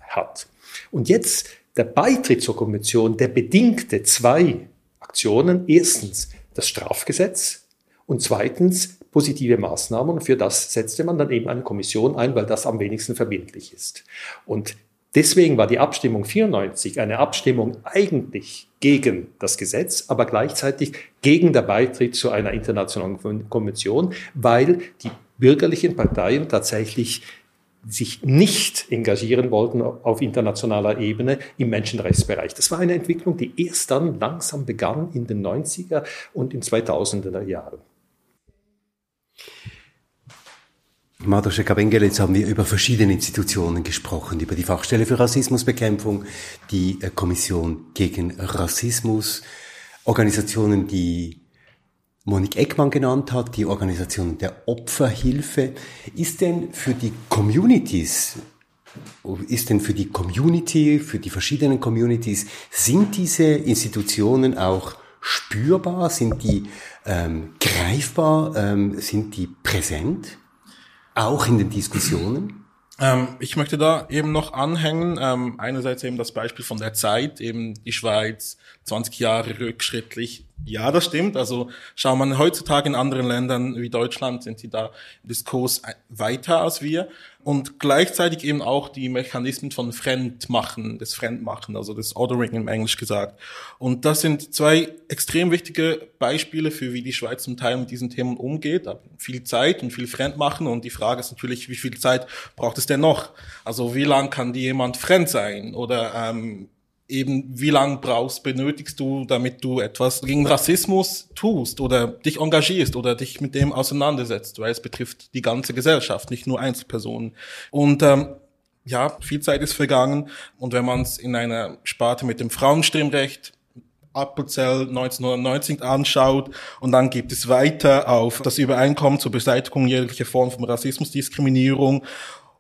hat. Und jetzt der Beitritt zur Konvention, der bedingte zwei Aktionen. Erstens das Strafgesetz und zweitens positive Maßnahmen. Und für das setzte man dann eben eine Kommission ein, weil das am wenigsten verbindlich ist. Und Deswegen war die Abstimmung 94 eine Abstimmung eigentlich gegen das Gesetz, aber gleichzeitig gegen den Beitritt zu einer internationalen Konvention, weil die bürgerlichen Parteien tatsächlich sich nicht engagieren wollten auf internationaler Ebene im Menschenrechtsbereich. Das war eine Entwicklung, die erst dann langsam begann in den 90er und in 2000er Jahren. Madosche Kabengele, jetzt haben wir über verschiedene Institutionen gesprochen, über die Fachstelle für Rassismusbekämpfung, die äh, Kommission gegen Rassismus, Organisationen, die Monique Eckmann genannt hat, die Organisation der Opferhilfe. Ist denn für die Communities, ist denn für die Community, für die verschiedenen Communities, sind diese Institutionen auch spürbar, sind die ähm, greifbar, ähm, sind die präsent, auch in den Diskussionen? Ähm, ich möchte da eben noch anhängen, ähm, einerseits eben das Beispiel von der Zeit, eben die Schweiz 20 Jahre rückschrittlich ja, das stimmt. Also schaut man heutzutage in anderen Ländern wie Deutschland, sind sie da im Diskurs weiter als wir. Und gleichzeitig eben auch die Mechanismen von Fremdmachen, des Fremdmachen, also des Ordering im Englisch gesagt. Und das sind zwei extrem wichtige Beispiele für, wie die Schweiz zum Teil mit diesen Themen umgeht. Viel Zeit und viel Fremdmachen. Und die Frage ist natürlich, wie viel Zeit braucht es denn noch? Also wie lang kann die jemand fremd sein? Oder ähm, eben, wie lang brauchst, benötigst du, damit du etwas gegen Rassismus tust oder dich engagierst oder dich mit dem auseinandersetzt, weil es betrifft die ganze Gesellschaft, nicht nur Einzelpersonen. Und ähm, ja, viel Zeit ist vergangen und wenn man es in einer Sparte mit dem Frauenstimmrecht Appelzell 1990 anschaut und dann gibt es weiter auf das Übereinkommen zur Beseitigung jeglicher Form von Rassismus, Diskriminierung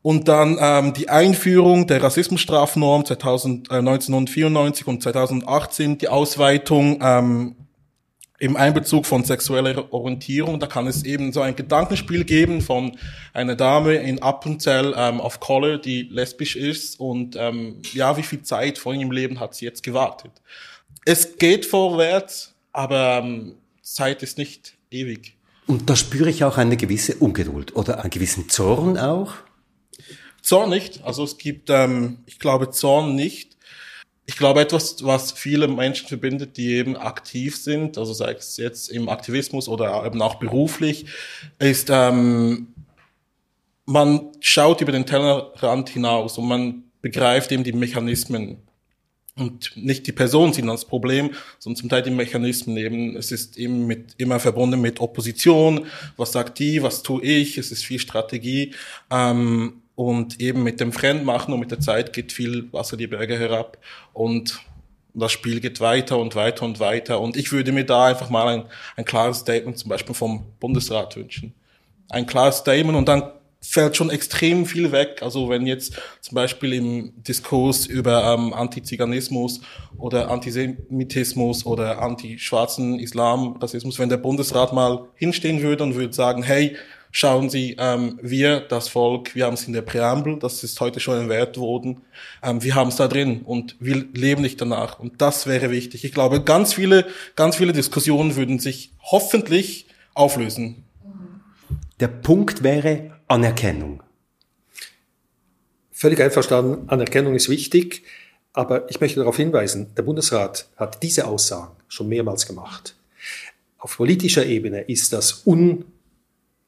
und dann ähm, die Einführung der Rassismusstrafnorm 2000, äh, 1994 und 2018, die Ausweitung ähm, im Einbezug von sexueller Orientierung. Da kann es eben so ein Gedankenspiel geben von einer Dame in Appenzell ähm, auf Collar, die lesbisch ist und ähm, ja, wie viel Zeit vor ihrem Leben hat sie jetzt gewartet. Es geht vorwärts, aber ähm, Zeit ist nicht ewig. Und da spüre ich auch eine gewisse Ungeduld oder einen gewissen Zorn auch. Zorn nicht. Also es gibt, ähm, ich glaube, Zorn nicht. Ich glaube, etwas, was viele Menschen verbindet, die eben aktiv sind, also sei es jetzt im Aktivismus oder eben auch beruflich, ist, ähm, man schaut über den Tellerrand hinaus und man begreift eben die Mechanismen und nicht die Person sind das Problem, sondern zum Teil die Mechanismen eben. Es ist eben mit, immer verbunden mit Opposition. Was sagt die? Was tue ich? Es ist viel Strategie. Ähm, und eben mit dem Fremdmachen und mit der Zeit geht viel Wasser die Berge herab und das Spiel geht weiter und weiter und weiter. Und ich würde mir da einfach mal ein, ein klares Statement zum Beispiel vom Bundesrat wünschen. Ein klares Statement und dann fällt schon extrem viel weg. Also wenn jetzt zum Beispiel im Diskurs über ähm, Antiziganismus oder Antisemitismus oder anti-schwarzen Islam, Rassismus, wenn der Bundesrat mal hinstehen würde und würde sagen, hey, Schauen Sie, ähm, wir, das Volk, wir haben es in der Präambel, das ist heute schon erwähnt worden, ähm, wir haben es da drin und wir leben nicht danach. Und das wäre wichtig. Ich glaube, ganz viele, ganz viele Diskussionen würden sich hoffentlich auflösen. Der Punkt wäre Anerkennung. Völlig einverstanden, Anerkennung ist wichtig, aber ich möchte darauf hinweisen, der Bundesrat hat diese Aussagen schon mehrmals gemacht. Auf politischer Ebene ist das un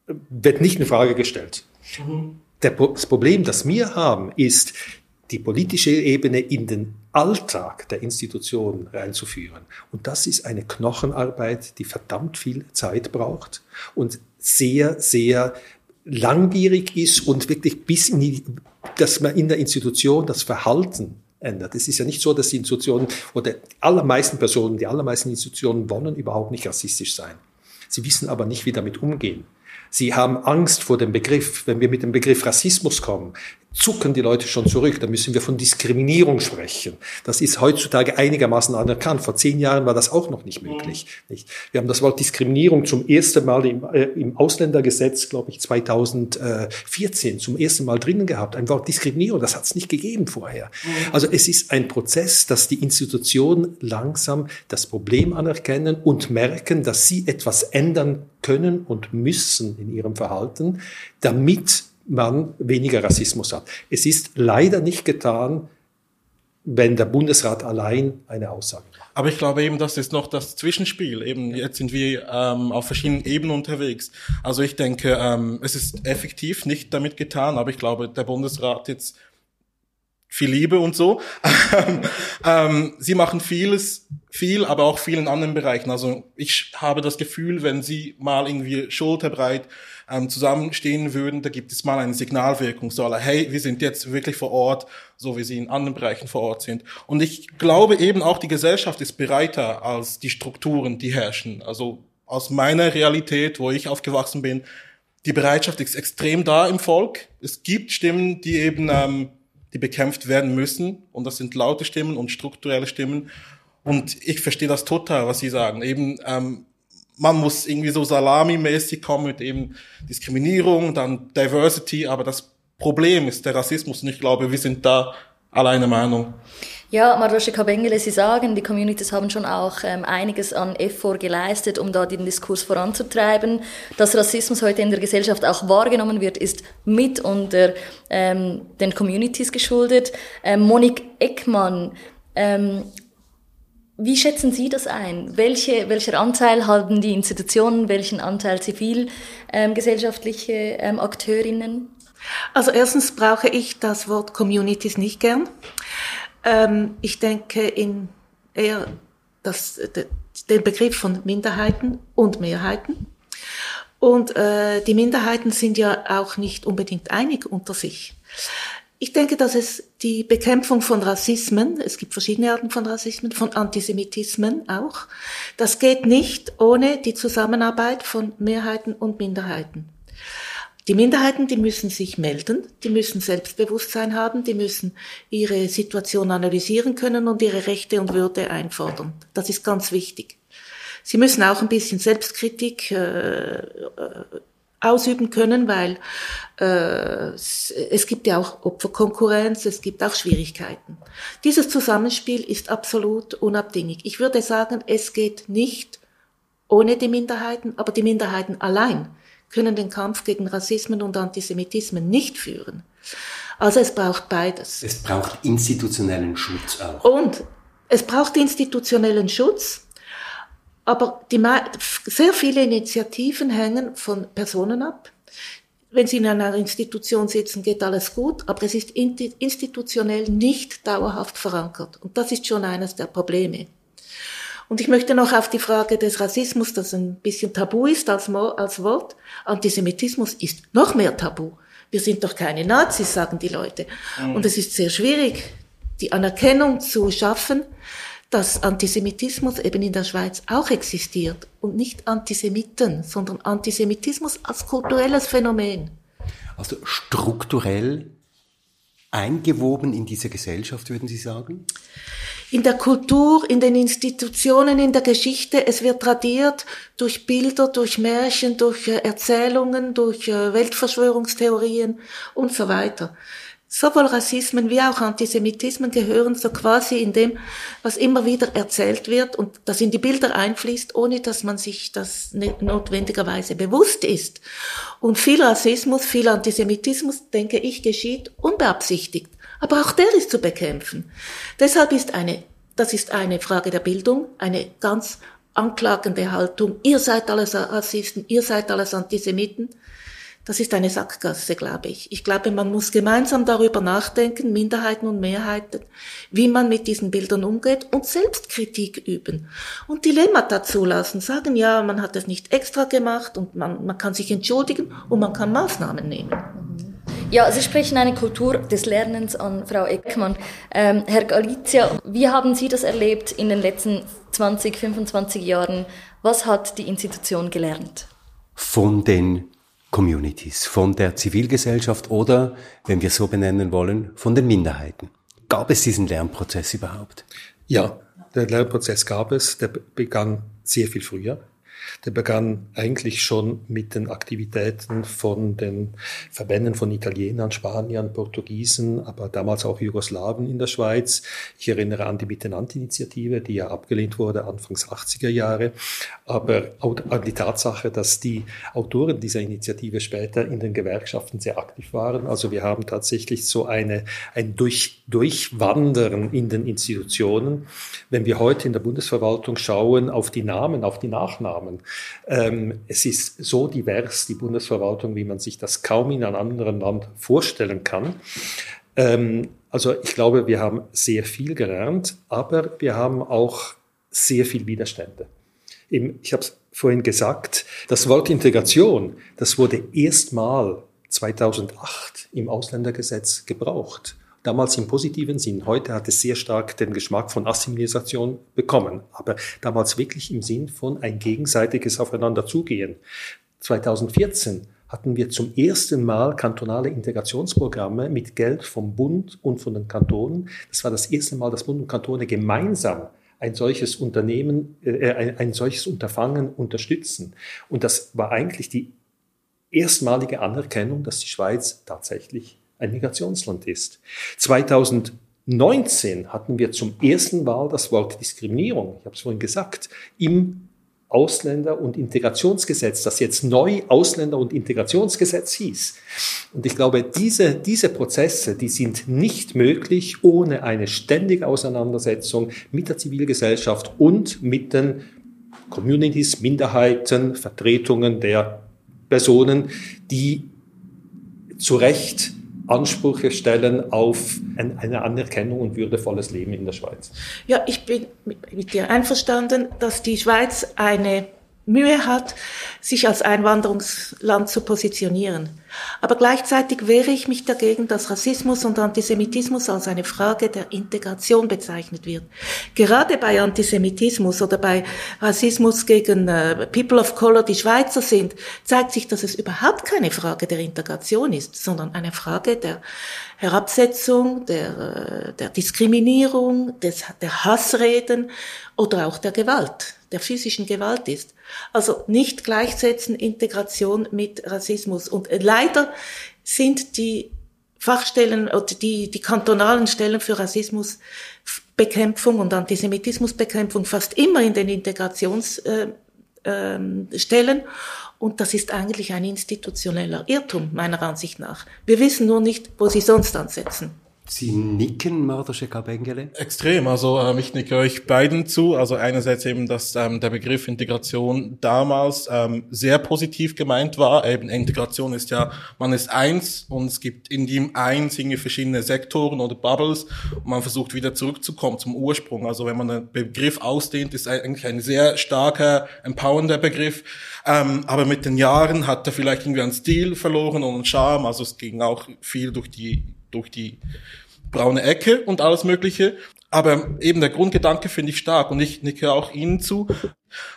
wird nicht in Frage gestellt. Mhm. das Problem, das wir haben, ist, die politische Ebene in den Alltag der Institutionen reinzuführen. Und das ist eine Knochenarbeit, die verdammt viel Zeit braucht und sehr, sehr langwierig ist und wirklich bis in die, dass man in der Institution das Verhalten ändert. Es ist ja nicht so, dass die Institutionen oder die allermeisten Personen, die allermeisten Institutionen wollen überhaupt nicht rassistisch sein. Sie wissen aber nicht, wie damit umgehen. Sie haben Angst vor dem Begriff. Wenn wir mit dem Begriff Rassismus kommen, zucken die Leute schon zurück. Da müssen wir von Diskriminierung sprechen. Das ist heutzutage einigermaßen anerkannt. Vor zehn Jahren war das auch noch nicht möglich. Nicht? Wir haben das Wort Diskriminierung zum ersten Mal im, äh, im Ausländergesetz, glaube ich, 2014 zum ersten Mal drinnen gehabt. Ein Wort Diskriminierung, das hat es nicht gegeben vorher. Also es ist ein Prozess, dass die Institutionen langsam das Problem anerkennen und merken, dass sie etwas ändern können und müssen in ihrem Verhalten, damit man weniger Rassismus hat. Es ist leider nicht getan wenn der Bundesrat allein eine Aussage macht. Aber ich glaube eben, das ist noch das Zwischenspiel. Eben jetzt sind wir ähm, auf verschiedenen Ebenen unterwegs. Also ich denke, ähm, es ist effektiv nicht damit getan, aber ich glaube, der Bundesrat jetzt viel Liebe und so. ähm, sie machen vieles, viel, aber auch viel in anderen Bereichen. Also ich habe das Gefühl, wenn sie mal irgendwie schulterbreit ähm, zusammenstehen würden, da gibt es mal eine Signalwirkung, so aller, hey, wir sind jetzt wirklich vor Ort, so wie sie in anderen Bereichen vor Ort sind. Und ich glaube eben auch, die Gesellschaft ist bereiter als die Strukturen, die herrschen. Also aus meiner Realität, wo ich aufgewachsen bin, die Bereitschaft ist extrem da im Volk. Es gibt Stimmen, die eben, ähm, die bekämpft werden müssen. Und das sind laute Stimmen und strukturelle Stimmen. Und ich verstehe das total, was Sie sagen. Eben, ähm, man muss irgendwie so salamimäßig kommen mit eben Diskriminierung, dann Diversity, aber das Problem ist der Rassismus und ich glaube, wir sind da alleine Meinung. Ja, Marosche Kabengele, Sie sagen, die Communities haben schon auch ähm, einiges an Effort geleistet, um da den Diskurs voranzutreiben. Dass Rassismus heute in der Gesellschaft auch wahrgenommen wird, ist mit unter ähm, den Communities geschuldet. Ähm, Monique Eckmann, ähm, wie schätzen Sie das ein? Welche, welcher Anteil haben die Institutionen, welchen Anteil zivilgesellschaftliche ähm, ähm, Akteurinnen? Also erstens brauche ich das Wort Communities nicht gern. Ähm, ich denke in eher das, den Begriff von Minderheiten und Mehrheiten. Und äh, die Minderheiten sind ja auch nicht unbedingt einig unter sich. Ich denke, dass es die Bekämpfung von Rassismen, es gibt verschiedene Arten von Rassismen, von Antisemitismen auch, das geht nicht ohne die Zusammenarbeit von Mehrheiten und Minderheiten. Die Minderheiten, die müssen sich melden, die müssen Selbstbewusstsein haben, die müssen ihre Situation analysieren können und ihre Rechte und Würde einfordern. Das ist ganz wichtig. Sie müssen auch ein bisschen Selbstkritik äh, äh ausüben können, weil äh, es gibt ja auch Opferkonkurrenz, es gibt auch Schwierigkeiten. Dieses Zusammenspiel ist absolut unabdingig. Ich würde sagen, es geht nicht ohne die Minderheiten, aber die Minderheiten allein können den Kampf gegen Rassismen und Antisemitismen nicht führen. Also es braucht beides. Es braucht institutionellen Schutz auch. Und es braucht institutionellen Schutz, aber die, sehr viele Initiativen hängen von Personen ab. Wenn Sie in einer Institution sitzen, geht alles gut, aber es ist institutionell nicht dauerhaft verankert. Und das ist schon eines der Probleme. Und ich möchte noch auf die Frage des Rassismus, das ein bisschen tabu ist als, als Wort. Antisemitismus ist noch mehr tabu. Wir sind doch keine Nazis, sagen die Leute. Mhm. Und es ist sehr schwierig, die Anerkennung zu schaffen, dass Antisemitismus eben in der Schweiz auch existiert und nicht Antisemiten, sondern Antisemitismus als kulturelles Phänomen. Also strukturell eingewoben in diese Gesellschaft, würden Sie sagen? In der Kultur, in den Institutionen, in der Geschichte. Es wird tradiert durch Bilder, durch Märchen, durch äh, Erzählungen, durch äh, Weltverschwörungstheorien und so weiter sowohl Rassismen wie auch Antisemitismen gehören so quasi in dem, was immer wieder erzählt wird und das in die Bilder einfließt, ohne dass man sich das notwendigerweise bewusst ist. Und viel Rassismus, viel Antisemitismus, denke ich, geschieht unbeabsichtigt. Aber auch der ist zu bekämpfen. Deshalb ist eine, das ist eine Frage der Bildung, eine ganz anklagende Haltung. Ihr seid alles Rassisten, ihr seid alles Antisemiten. Das ist eine Sackgasse, glaube ich. Ich glaube, man muss gemeinsam darüber nachdenken, Minderheiten und Mehrheiten, wie man mit diesen Bildern umgeht und Selbstkritik üben und Dilemmata zulassen. Sagen, ja, man hat es nicht extra gemacht und man, man kann sich entschuldigen und man kann Maßnahmen nehmen. Ja, Sie sprechen eine Kultur des Lernens an, Frau Eckmann. Ähm, Herr Galizia, wie haben Sie das erlebt in den letzten 20, 25 Jahren? Was hat die Institution gelernt? Von den Communities, von der Zivilgesellschaft oder, wenn wir so benennen wollen, von den Minderheiten. Gab es diesen Lernprozess überhaupt? Ja, der Lernprozess gab es, der begann sehr viel früher. Der begann eigentlich schon mit den Aktivitäten von den Verbänden von Italienern, Spaniern, Portugiesen, aber damals auch Jugoslawen in der Schweiz. Ich erinnere an die Miteinander-Initiative, die ja abgelehnt wurde Anfangs 80er Jahre, aber an die Tatsache, dass die Autoren dieser Initiative später in den Gewerkschaften sehr aktiv waren. Also wir haben tatsächlich so eine, ein Durch, Durchwandern in den Institutionen. Wenn wir heute in der Bundesverwaltung schauen auf die Namen, auf die Nachnamen, ähm, es ist so divers, die Bundesverwaltung, wie man sich das kaum in einem anderen Land vorstellen kann. Ähm, also ich glaube, wir haben sehr viel gelernt, aber wir haben auch sehr viel Widerstände. Ich habe es vorhin gesagt, das Wort Integration, das wurde erstmal 2008 im Ausländergesetz gebraucht damals im positiven Sinn. Heute hat es sehr stark den Geschmack von Assimilation bekommen, aber damals wirklich im Sinn von ein gegenseitiges Aufeinanderzugehen. 2014 hatten wir zum ersten Mal kantonale Integrationsprogramme mit Geld vom Bund und von den Kantonen. Das war das erste Mal, dass Bund und Kantone gemeinsam ein solches Unternehmen, äh, ein, ein solches Unterfangen unterstützen. Und das war eigentlich die erstmalige Anerkennung, dass die Schweiz tatsächlich ein Migrationsland ist. 2019 hatten wir zum ersten Mal das Wort Diskriminierung, ich habe es vorhin gesagt, im Ausländer- und Integrationsgesetz, das jetzt neu Ausländer- und Integrationsgesetz hieß. Und ich glaube, diese, diese Prozesse, die sind nicht möglich ohne eine ständige Auseinandersetzung mit der Zivilgesellschaft und mit den Communities, Minderheiten, Vertretungen der Personen, die zu Recht Ansprüche stellen auf ein, eine Anerkennung und würdevolles Leben in der Schweiz. Ja, ich bin mit, mit dir einverstanden, dass die Schweiz eine Mühe hat, sich als Einwanderungsland zu positionieren. Aber gleichzeitig wehre ich mich dagegen, dass Rassismus und Antisemitismus als eine Frage der Integration bezeichnet wird. Gerade bei Antisemitismus oder bei Rassismus gegen äh, People of Color, die Schweizer sind, zeigt sich, dass es überhaupt keine Frage der Integration ist, sondern eine Frage der Herabsetzung, der, äh, der Diskriminierung, des, der Hassreden oder auch der Gewalt, der physischen Gewalt ist. Also nicht gleichsetzen Integration mit Rassismus. Und leider sind die Fachstellen oder die, die kantonalen Stellen für Rassismusbekämpfung und Antisemitismusbekämpfung fast immer in den Integrationsstellen. Äh, äh, und das ist eigentlich ein institutioneller Irrtum, meiner Ansicht nach. Wir wissen nur nicht, wo sie sonst ansetzen. Sie nicken, Mardosche Kabengele? Extrem. Also ähm, ich nicke euch beiden zu. Also einerseits eben, dass ähm, der Begriff Integration damals ähm, sehr positiv gemeint war. Eben Integration ist ja, man ist eins und es gibt in dem eins irgendwie verschiedene Sektoren oder Bubbles und man versucht wieder zurückzukommen zum Ursprung. Also wenn man den Begriff ausdehnt, ist eigentlich ein sehr starker, empowernder Begriff. Ähm, aber mit den Jahren hat er vielleicht irgendwie einen Stil verloren und einen Charme. Also es ging auch viel durch die durch die braune Ecke und alles Mögliche. Aber eben der Grundgedanke finde ich stark und ich nicke auch Ihnen zu.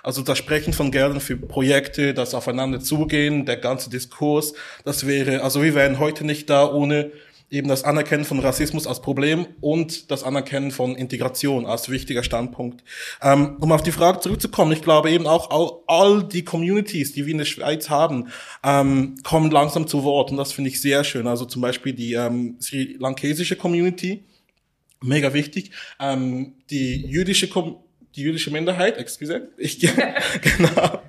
Also das Sprechen von Geldern für Projekte, das Aufeinander zugehen, der ganze Diskurs, das wäre, also wir wären heute nicht da ohne eben das Anerkennen von Rassismus als Problem und das Anerkennen von Integration als wichtiger Standpunkt. Ähm, um auf die Frage zurückzukommen, ich glaube eben auch all, all die Communities, die wir in der Schweiz haben, ähm, kommen langsam zu Wort und das finde ich sehr schön. Also zum Beispiel die ähm, sri lankesische Community, mega wichtig, ähm, die jüdische Com die jüdische Minderheit, excuse, ich, genau.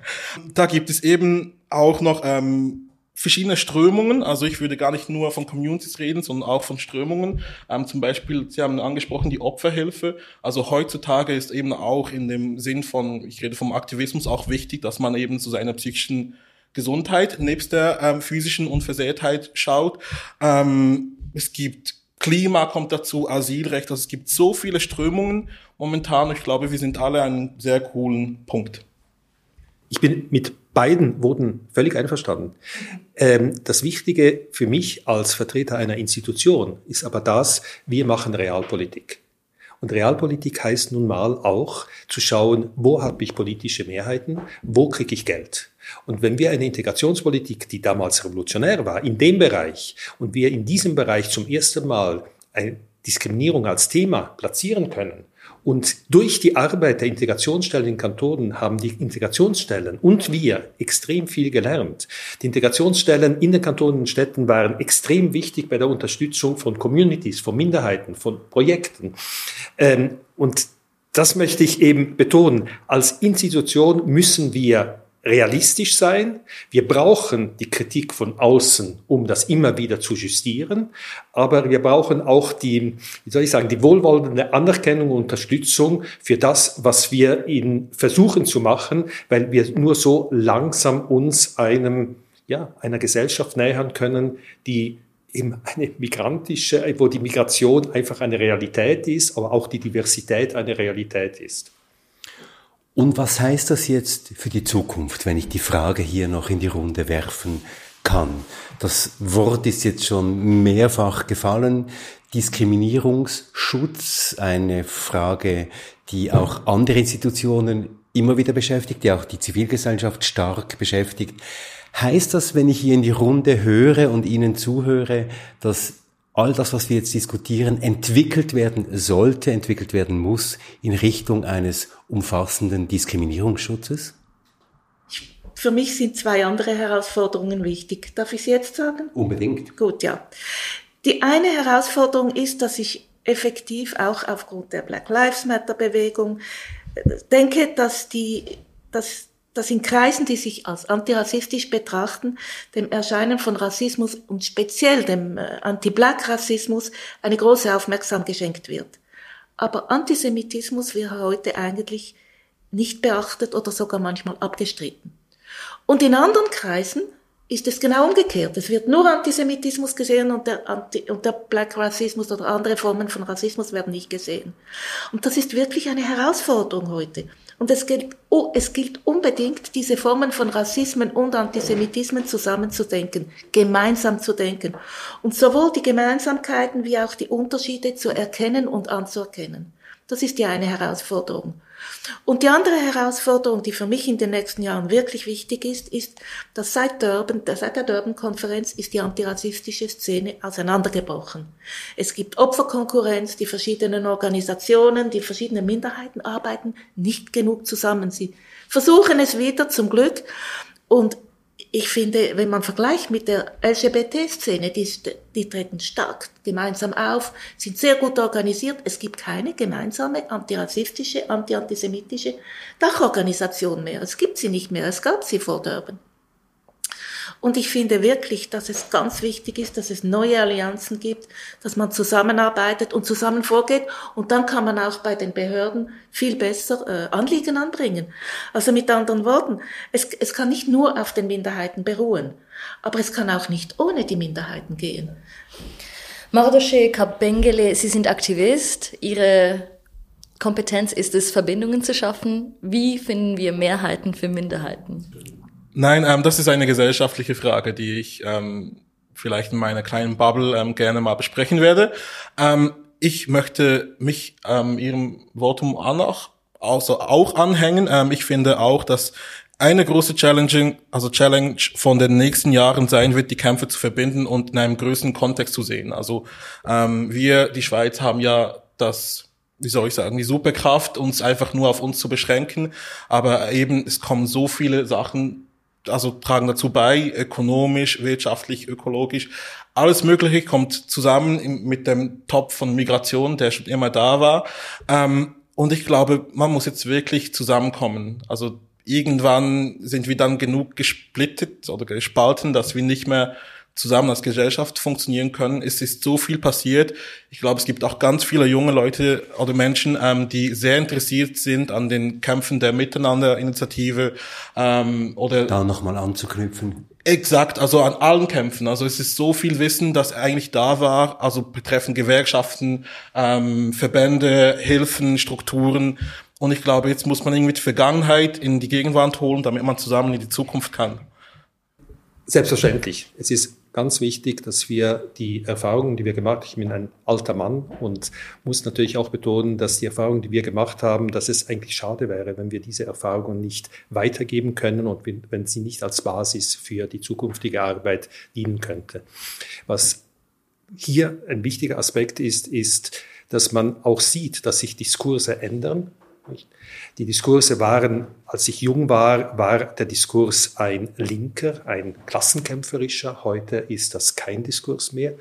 Da gibt es eben auch noch ähm, verschiedene Strömungen. Also ich würde gar nicht nur von Communities reden, sondern auch von Strömungen. Ähm, zum Beispiel, Sie haben angesprochen, die Opferhilfe. Also heutzutage ist eben auch in dem Sinn von, ich rede vom Aktivismus, auch wichtig, dass man eben zu seiner psychischen Gesundheit nebst der ähm, physischen Unversehrtheit schaut. Ähm, es gibt Klima kommt dazu, Asylrecht, also es gibt so viele Strömungen momentan. Ich glaube, wir sind alle an einem sehr coolen Punkt. Ich bin mit beiden wurden völlig einverstanden. Ähm, das Wichtige für mich als Vertreter einer Institution ist aber das, wir machen Realpolitik. Und Realpolitik heißt nun mal auch zu schauen, wo habe ich politische Mehrheiten, wo kriege ich Geld. Und wenn wir eine Integrationspolitik, die damals revolutionär war, in dem Bereich und wir in diesem Bereich zum ersten Mal eine Diskriminierung als Thema platzieren können Und durch die Arbeit der Integrationsstellen in Kantonen haben die Integrationsstellen und wir extrem viel gelernt. Die Integrationsstellen in den Kantonen und Städten waren extrem wichtig bei der Unterstützung von Communities, von Minderheiten, von Projekten. Ähm, und das möchte ich eben betonen. Als Institution müssen wir realistisch sein. Wir brauchen die Kritik von außen, um das immer wieder zu justieren. Aber wir brauchen auch die, wie soll ich sagen, die wohlwollende Anerkennung und Unterstützung für das, was wir in versuchen zu machen, weil wir nur so langsam uns einem, ja, einer Gesellschaft nähern können, die eben eine migrantische, wo die Migration einfach eine Realität ist, aber auch die Diversität eine Realität ist. Und was heißt das jetzt für die Zukunft, wenn ich die Frage hier noch in die Runde werfen kann? Das Wort ist jetzt schon mehrfach gefallen. Diskriminierungsschutz, eine Frage, die auch andere Institutionen immer wieder beschäftigt, die auch die Zivilgesellschaft stark beschäftigt. Heißt das, wenn ich hier in die Runde höre und Ihnen zuhöre, dass all das, was wir jetzt diskutieren, entwickelt werden sollte, entwickelt werden muss in Richtung eines umfassenden Diskriminierungsschutzes? Für mich sind zwei andere Herausforderungen wichtig. Darf ich sie jetzt sagen? Unbedingt. Gut, ja. Die eine Herausforderung ist, dass ich effektiv auch aufgrund der Black Lives Matter Bewegung denke, dass die, dass dass in Kreisen, die sich als antirassistisch betrachten, dem Erscheinen von Rassismus und speziell dem äh, Anti-Black-Rassismus eine große Aufmerksamkeit geschenkt wird. Aber Antisemitismus wird heute eigentlich nicht beachtet oder sogar manchmal abgestritten. Und in anderen Kreisen ist es genau umgekehrt. Es wird nur Antisemitismus gesehen und der, Anti und der Black Rassismus oder andere Formen von Rassismus werden nicht gesehen. Und das ist wirklich eine Herausforderung heute. Und es gilt, oh, es gilt unbedingt, diese Formen von Rassismen und Antisemitismen zusammenzudenken, gemeinsam zu denken und sowohl die Gemeinsamkeiten wie auch die Unterschiede zu erkennen und anzuerkennen. Das ist die eine Herausforderung. Und die andere Herausforderung, die für mich in den nächsten Jahren wirklich wichtig ist, ist, dass seit Durban, seit der Durban-Konferenz ist die antirassistische Szene auseinandergebrochen. Es gibt Opferkonkurrenz, die verschiedenen Organisationen, die verschiedenen Minderheiten arbeiten nicht genug zusammen. Sie versuchen es wieder zum Glück. Und ich finde, wenn man vergleicht mit der LGBT-Szene, die, die treten stark gemeinsam auf, sind sehr gut organisiert. Es gibt keine gemeinsame antirassistische, anti-antisemitische Dachorganisation mehr. Es gibt sie nicht mehr. Es gab sie vor Durban. Und ich finde wirklich, dass es ganz wichtig ist, dass es neue Allianzen gibt, dass man zusammenarbeitet und zusammen vorgeht. Und dann kann man auch bei den Behörden viel besser äh, Anliegen anbringen. Also mit anderen Worten, es, es kann nicht nur auf den Minderheiten beruhen, aber es kann auch nicht ohne die Minderheiten gehen. Mardoshe Kabengele, Sie sind Aktivist. Ihre Kompetenz ist es, Verbindungen zu schaffen. Wie finden wir Mehrheiten für Minderheiten? Nein, ähm, das ist eine gesellschaftliche Frage, die ich ähm, vielleicht in meiner kleinen Bubble ähm, gerne mal besprechen werde. Ähm, ich möchte mich ähm, Ihrem Votum auch, also auch anhängen. Ähm, ich finde auch, dass eine große Challenge, also Challenge von den nächsten Jahren sein wird, die Kämpfe zu verbinden und in einem größeren Kontext zu sehen. Also ähm, wir, die Schweiz, haben ja das wie soll ich sagen, die Superkraft, uns einfach nur auf uns zu beschränken. Aber eben, es kommen so viele Sachen also tragen dazu bei, ökonomisch, wirtschaftlich, ökologisch. Alles Mögliche kommt zusammen mit dem Topf von Migration, der schon immer da war. Ähm, und ich glaube, man muss jetzt wirklich zusammenkommen. Also irgendwann sind wir dann genug gesplittet oder gespalten, dass wir nicht mehr zusammen als Gesellschaft funktionieren können. Es ist so viel passiert. Ich glaube, es gibt auch ganz viele junge Leute oder Menschen, ähm, die sehr interessiert sind an den Kämpfen der Miteinander-Initiative ähm, oder da nochmal anzuknüpfen. Exakt, also an allen Kämpfen. Also es ist so viel Wissen, das eigentlich da war, also betreffend Gewerkschaften, ähm, Verbände, Hilfen, Strukturen. Und ich glaube, jetzt muss man irgendwie die Vergangenheit in die Gegenwart holen, damit man zusammen in die Zukunft kann. Selbstverständlich. Es ist ganz wichtig, dass wir die Erfahrungen, die wir gemacht haben, ich bin ein alter Mann und muss natürlich auch betonen, dass die Erfahrungen, die wir gemacht haben, dass es eigentlich schade wäre, wenn wir diese Erfahrungen nicht weitergeben können und wenn sie nicht als Basis für die zukünftige Arbeit dienen könnte. Was hier ein wichtiger Aspekt ist, ist, dass man auch sieht, dass sich Diskurse ändern. Die Diskurse waren, als ich jung war, war der Diskurs ein linker, ein klassenkämpferischer. Heute ist das kein Diskurs mehr.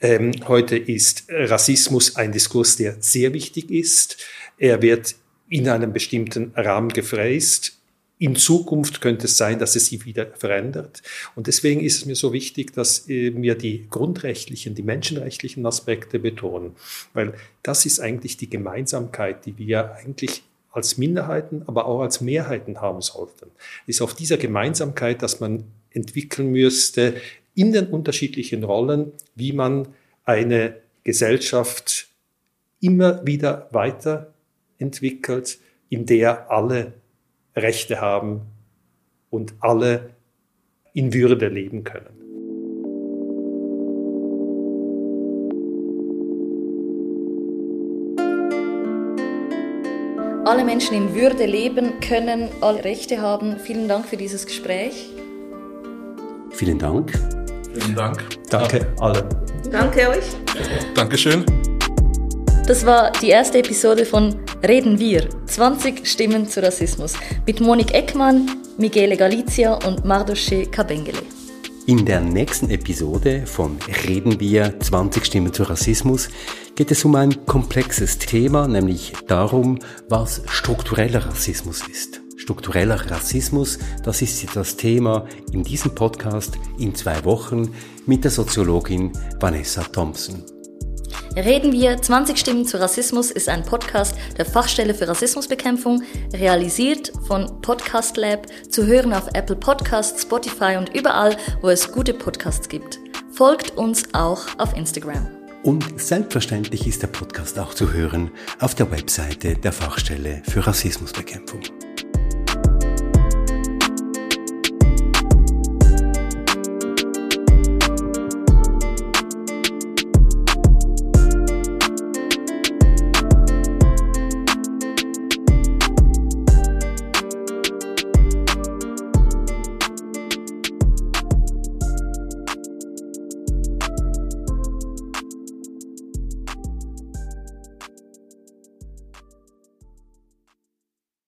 Ähm, heute ist Rassismus ein Diskurs, der sehr wichtig ist. Er wird in einem bestimmten Rahmen gefräst. In Zukunft könnte es sein, dass es sich wieder verändert. Und deswegen ist es mir so wichtig, dass äh, wir die grundrechtlichen, die menschenrechtlichen Aspekte betonen. Weil das ist eigentlich die Gemeinsamkeit, die wir eigentlich als Minderheiten, aber auch als Mehrheiten haben sollten. Es ist auf dieser Gemeinsamkeit, dass man entwickeln müsste in den unterschiedlichen Rollen, wie man eine Gesellschaft immer wieder weiterentwickelt, in der alle Rechte haben und alle in Würde leben können. Alle Menschen in Würde leben können, alle Rechte haben. Vielen Dank für dieses Gespräch. Vielen Dank. Vielen Dank. Danke allen. Danke euch. Dankeschön. Das war die erste Episode von Reden wir. 20 Stimmen zu Rassismus mit Monik Eckmann, Michele Galizia und Mardoche Kabengele. In der nächsten Episode von Reden wir 20 Stimmen zu Rassismus geht es um ein komplexes Thema, nämlich darum, was struktureller Rassismus ist. Struktureller Rassismus, das ist das Thema in diesem Podcast in zwei Wochen mit der Soziologin Vanessa Thompson. Reden wir 20 Stimmen zu Rassismus ist ein Podcast der Fachstelle für Rassismusbekämpfung, realisiert von Podcast Lab, zu hören auf Apple Podcasts, Spotify und überall, wo es gute Podcasts gibt. Folgt uns auch auf Instagram. Und selbstverständlich ist der Podcast auch zu hören auf der Webseite der Fachstelle für Rassismusbekämpfung.